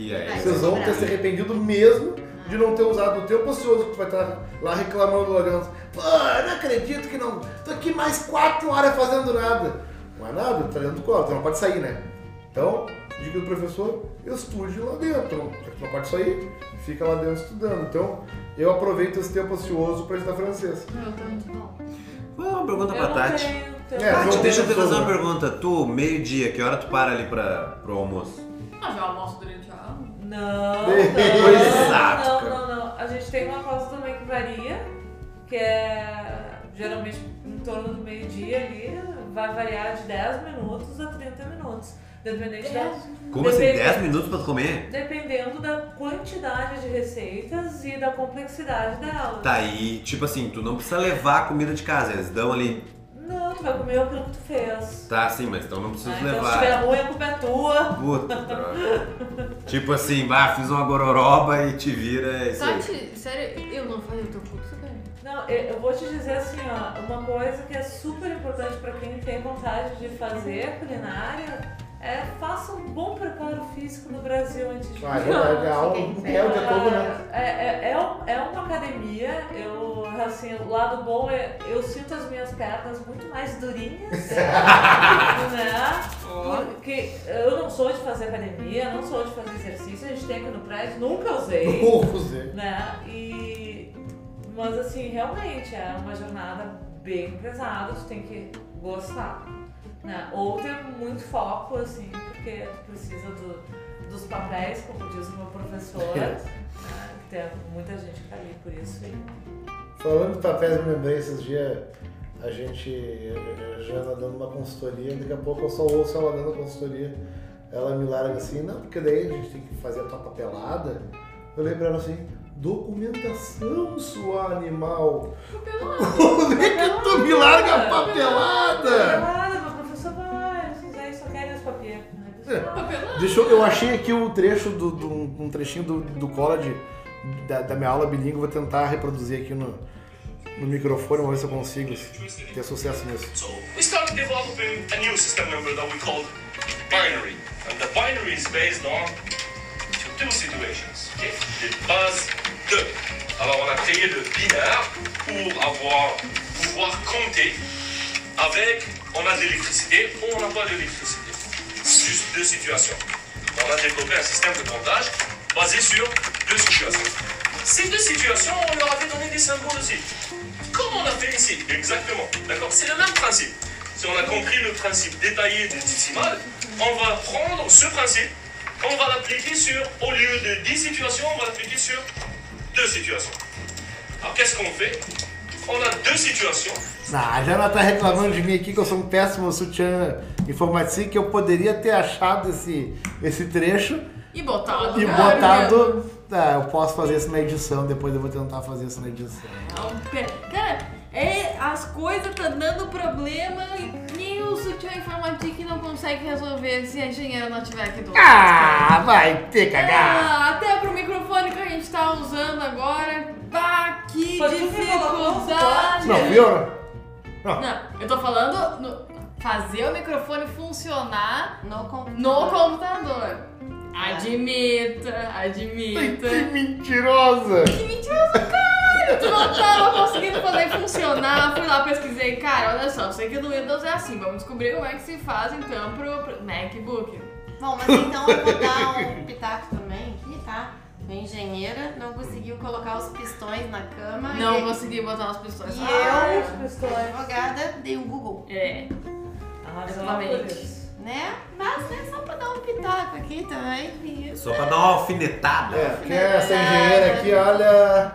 vocês vão ter se arrependido mesmo de não ter usado o tempo ocioso que tu vai estar lá reclamando lá dentro. Pô, eu não acredito que não. Tô aqui mais quatro horas fazendo nada. Não é nada, tá dentro do colo, tu não pode sair, né? Então, dica do professor, estude lá dentro. Já que não pode sair, fica lá dentro estudando. Então, eu aproveito esse tempo ocioso para estudar francês. Meu, tá muito bom. Uma pergunta Eu pra não Tati. tenho. É, Tati, deixa eu te fazer uma pergunta. Tu, meio-dia, que hora tu para ali pra, pro almoço? Ah, já almoço durante a aula. Não, Exato, não, cara. não, não, não. A gente tem uma pausa também que varia, que é geralmente em torno do meio-dia ali, vai variar de 10 minutos a 30 minutos. Dependente da, Como assim? Depende- 10 minutos pra tu comer? dependendo da quantidade de receitas e da complexidade delas. Tá, e tipo assim, tu não precisa levar a comida de casa, eles dão ali. Não, tu vai comer aquilo que tu fez. Tá, sim, mas então não precisa Ah, então se tiver levar. ruim, a culpa é tua. Puta droga. Tipo assim, bah, fiz uma gororoba e te vira, é isso aí. Tati, sério, eu não falei o teu curso, cara. Não, eu eu vou te dizer assim, ó, uma coisa que é super importante pra quem tem vontade de fazer culinária é faça um bom preparo físico no Brasil antes de Ah, é é aula é o dia todo, né? É, é, é, um- é uma academia, eu, assim, o lado bom é eu sinto as minhas pernas muito mais durinhas, né? E Que eu não sou de fazer academia, não sou de fazer exercício, a gente tem aqui no prédio, nunca usei Burro, Zé. né? E mas assim, realmente é uma jornada bem pesada, tu tem que gostar, né? Ou ter muito foco assim, porque tu precisa do, dos papéis, como diz o meu professor, né? Que tem muita gente que tá ali por isso. E... Falando de papéis, eu me lembrei esses dias, a gente, a Jana dando uma consultoria, daqui a pouco eu só ouço ela dando consultoria. Ela me larga assim, não, porque daí a gente tem que fazer a tua papelada. Eu lembro ela assim, documentação, sua animal. Onde é que tu me larga a papelada? Nada, meu né? Deixa eu, eu achei aqui o trecho do, do- um trechinho do, do college da, da minha aula bilíngue, vou tentar reproduzir aqui no, no microfone, vamos ver se eu consigo ter sucesso nisso. So we started developing a new system number that we called binary. And the binary is based on two situations. Okay? De base 2. Alors on a créé le binaire pour avoir, pouvoir compter avec on a de l'électricité ou on n'a pas d'électricité. Juste deux situations. On a développé un système de comptage basé sur deux situations. Ces deux situations, on leur avait donné des symboles aussi. Comme on a fait ici, exactement. D'accord C'est le même principe. Si on a compris le principe détaillé du décimal, on va prendre ce principe, on va l'appliquer sur, au lieu de 10 situations, on va l'appliquer sur deux situations. Alors qu'est-ce qu'on fait? On a deux situations. Ah, a Jana tá reclamando de mim aqui que eu sou um péssimo sutiã informático, que eu poderia ter achado esse, esse trecho E botado. e cara, botado. Ah, eu posso fazer isso na edição, depois eu vou tentar fazer isso na edição. É. Cara, é, as coisas tá dando problema e nem o sutiã informático não consegue resolver se a engenheira não estiver aqui do lado. Ah, vai ter cagar! Ah, até pro microfone que a gente tá usando agora. Bah, que tu dificuldade! Não, eu não. Não, eu tô falando no- fazer o microfone funcionar No computador. no computador. Admita, admita. Que mentirosa! Que mentiroso, cara! Tu não tava conseguindo fazer funcionar. Fui lá, pesquisei. Cara, olha só, sei que no Windows é assim. Vamos descobrir como é que se faz então pro, pro MacBook. Bom, mas então eu vou dar um pitaco também aqui, tá? Minha engenheira não conseguiu colocar os pistões na cama. Não e, consegui botar as pessoas. E Ai, eu, os pistões. advogada, dei um Google, É. Exatamente. né? Mas né, só pra dar um pitaco aqui também. Só pra dar uma alfinetada. É, porque essa engenheira aqui, olha,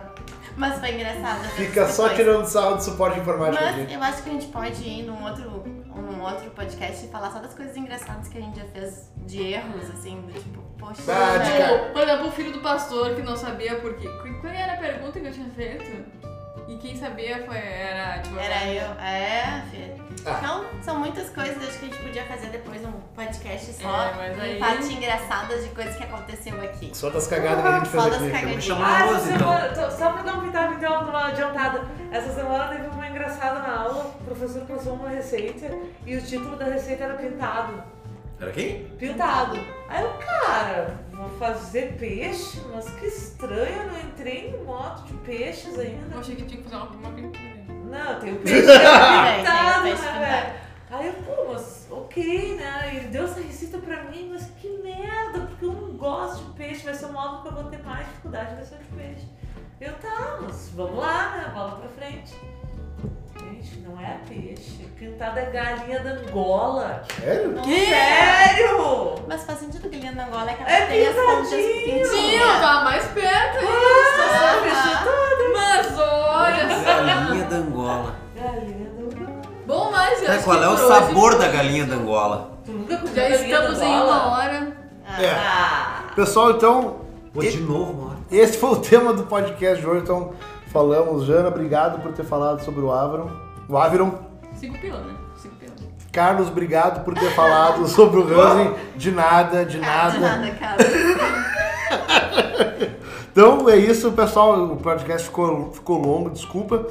Mas foi engraçado. essas fica só tirando sarro de suporte informático Mas aqui. eu acho que a gente pode ir num outro, num outro podcast e falar só das coisas engraçadas que a gente já fez de erros, assim, do tipo, poxa. Ah, de né? cara. Por exemplo, o filho do pastor que não sabia por quê. Qu- Qual era a pergunta que eu tinha feito? E quem sabia foi. Era tipo. Era eu. É, filha. Ah. Então, são muitas coisas, acho que a gente podia fazer depois um podcast só. É, mas aí- parte engraçadas de coisas que aconteceu aqui. Só das cagadas que a gente Só fez das aqui. cagadinhas. chama Ah, essa Rose, então. semana, só pra dar um pitaco então, uma adiantada. Essa semana teve uma engraçada na aula, o professor passou uma receita e o título da receita era pintado. Era quem? Pintado. Aí eu, cara, vou fazer peixe, mas que estranho, eu não entrei no modo de peixes ainda. Eu achei que tinha que fazer uma, uma pintura. Não, tem o peixe é pintado, o né, velho? Aí eu, pô, mas ok, né? Ele deu essa receita pra mim, mas que merda, porque eu não gosto de peixe, vai ser o modo que eu vou ter mais dificuldade o de peixe. Eu, tá, mas vamos lá, né? Bola pra frente. Gente, não é peixe. Pintado é galinha da Angola. Sério? Sério? Mas faz sentido que ele não gola é que É ela tem as pontas pintadinho. Tava mais perto Ah, Ah, Mas olha só. Galinha da Angola. Galinha da Angola. Bom, mas eu Tá, acho qual que é o sabor hoje- da galinha da Angola? Tu nunca comeu Já estamos em uma hora. É. Ah, Pessoal, então, Pô, de novo, mano. esse foi o tema do podcast de hoje. Então, falamos. Jana, obrigado por ter falado sobre o Avron. O Avron. Cinco pila, né? Cinco pila. Carlos, obrigado por ter falado sobre o Hansen. De nada, de De nada. nada, cara. Então é isso, pessoal. O podcast ficou, ficou longo, desculpa.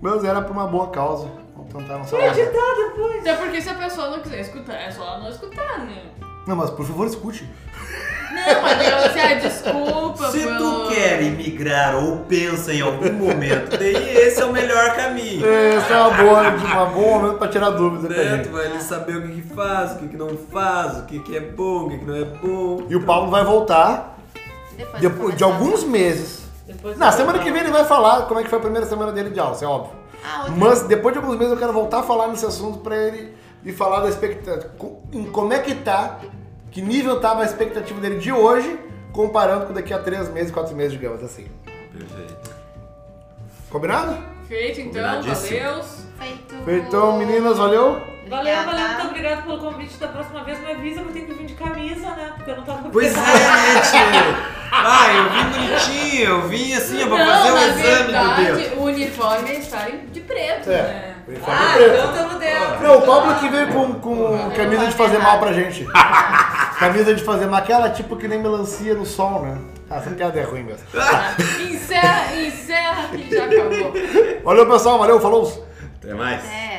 Mas era por uma boa causa. Vamos tentar não falar. Até porque se a pessoa não quiser escutar, é só ela não escutar, né? Não, mas por favor, escute. Não, mas digamos assim, ah, desculpa Se pelo... tu quer imigrar ou pensa em algum momento, daí esse é o melhor caminho. Esse é uma boa, uma bom momento pra tirar dúvida pra Né? Tu gente. vai ali saber o que, que faz, o que, que não faz, o que, que é bom, o que, que não é bom. E o Paulo vai voltar Depois, depois de alguns meses. depois Na eu semana que vem ele vai falar como é que foi a primeira semana dele de aula, isso é óbvio. Ah. Mas depois de alguns meses eu quero voltar a falar nesse assunto pra ele e falar da expectativa. Como é que tá, que nível tava a expectativa dele de hoje, comparando com daqui a três meses, quatro meses, digamos assim. Perfeito. Combinado? Feito então, valeu. Feito. Então, meninas, valeu. Valeu, valeu, muito obrigado pelo convite. Da próxima vez me avisa que eu tenho que vir de camisa, né? Porque eu não tava Pois é, né, tio? Ah, eu vim bonitinho, eu vim assim, ó, pra não, fazer o exame do verdade, dedo. o uniforme é estar de preto, É. né? Uniforme Ah, preto. então tamo dentro. Não, o Pablo que veio com, com camisa de fazer mal pra gente. camisa de fazer mal, aquela tipo que nem melancia no sol, né? Ah, essa piada é ruim mesmo. Encerra, encerra que já acabou. Valeu, pessoal. Valeu, falou. Até mais. É.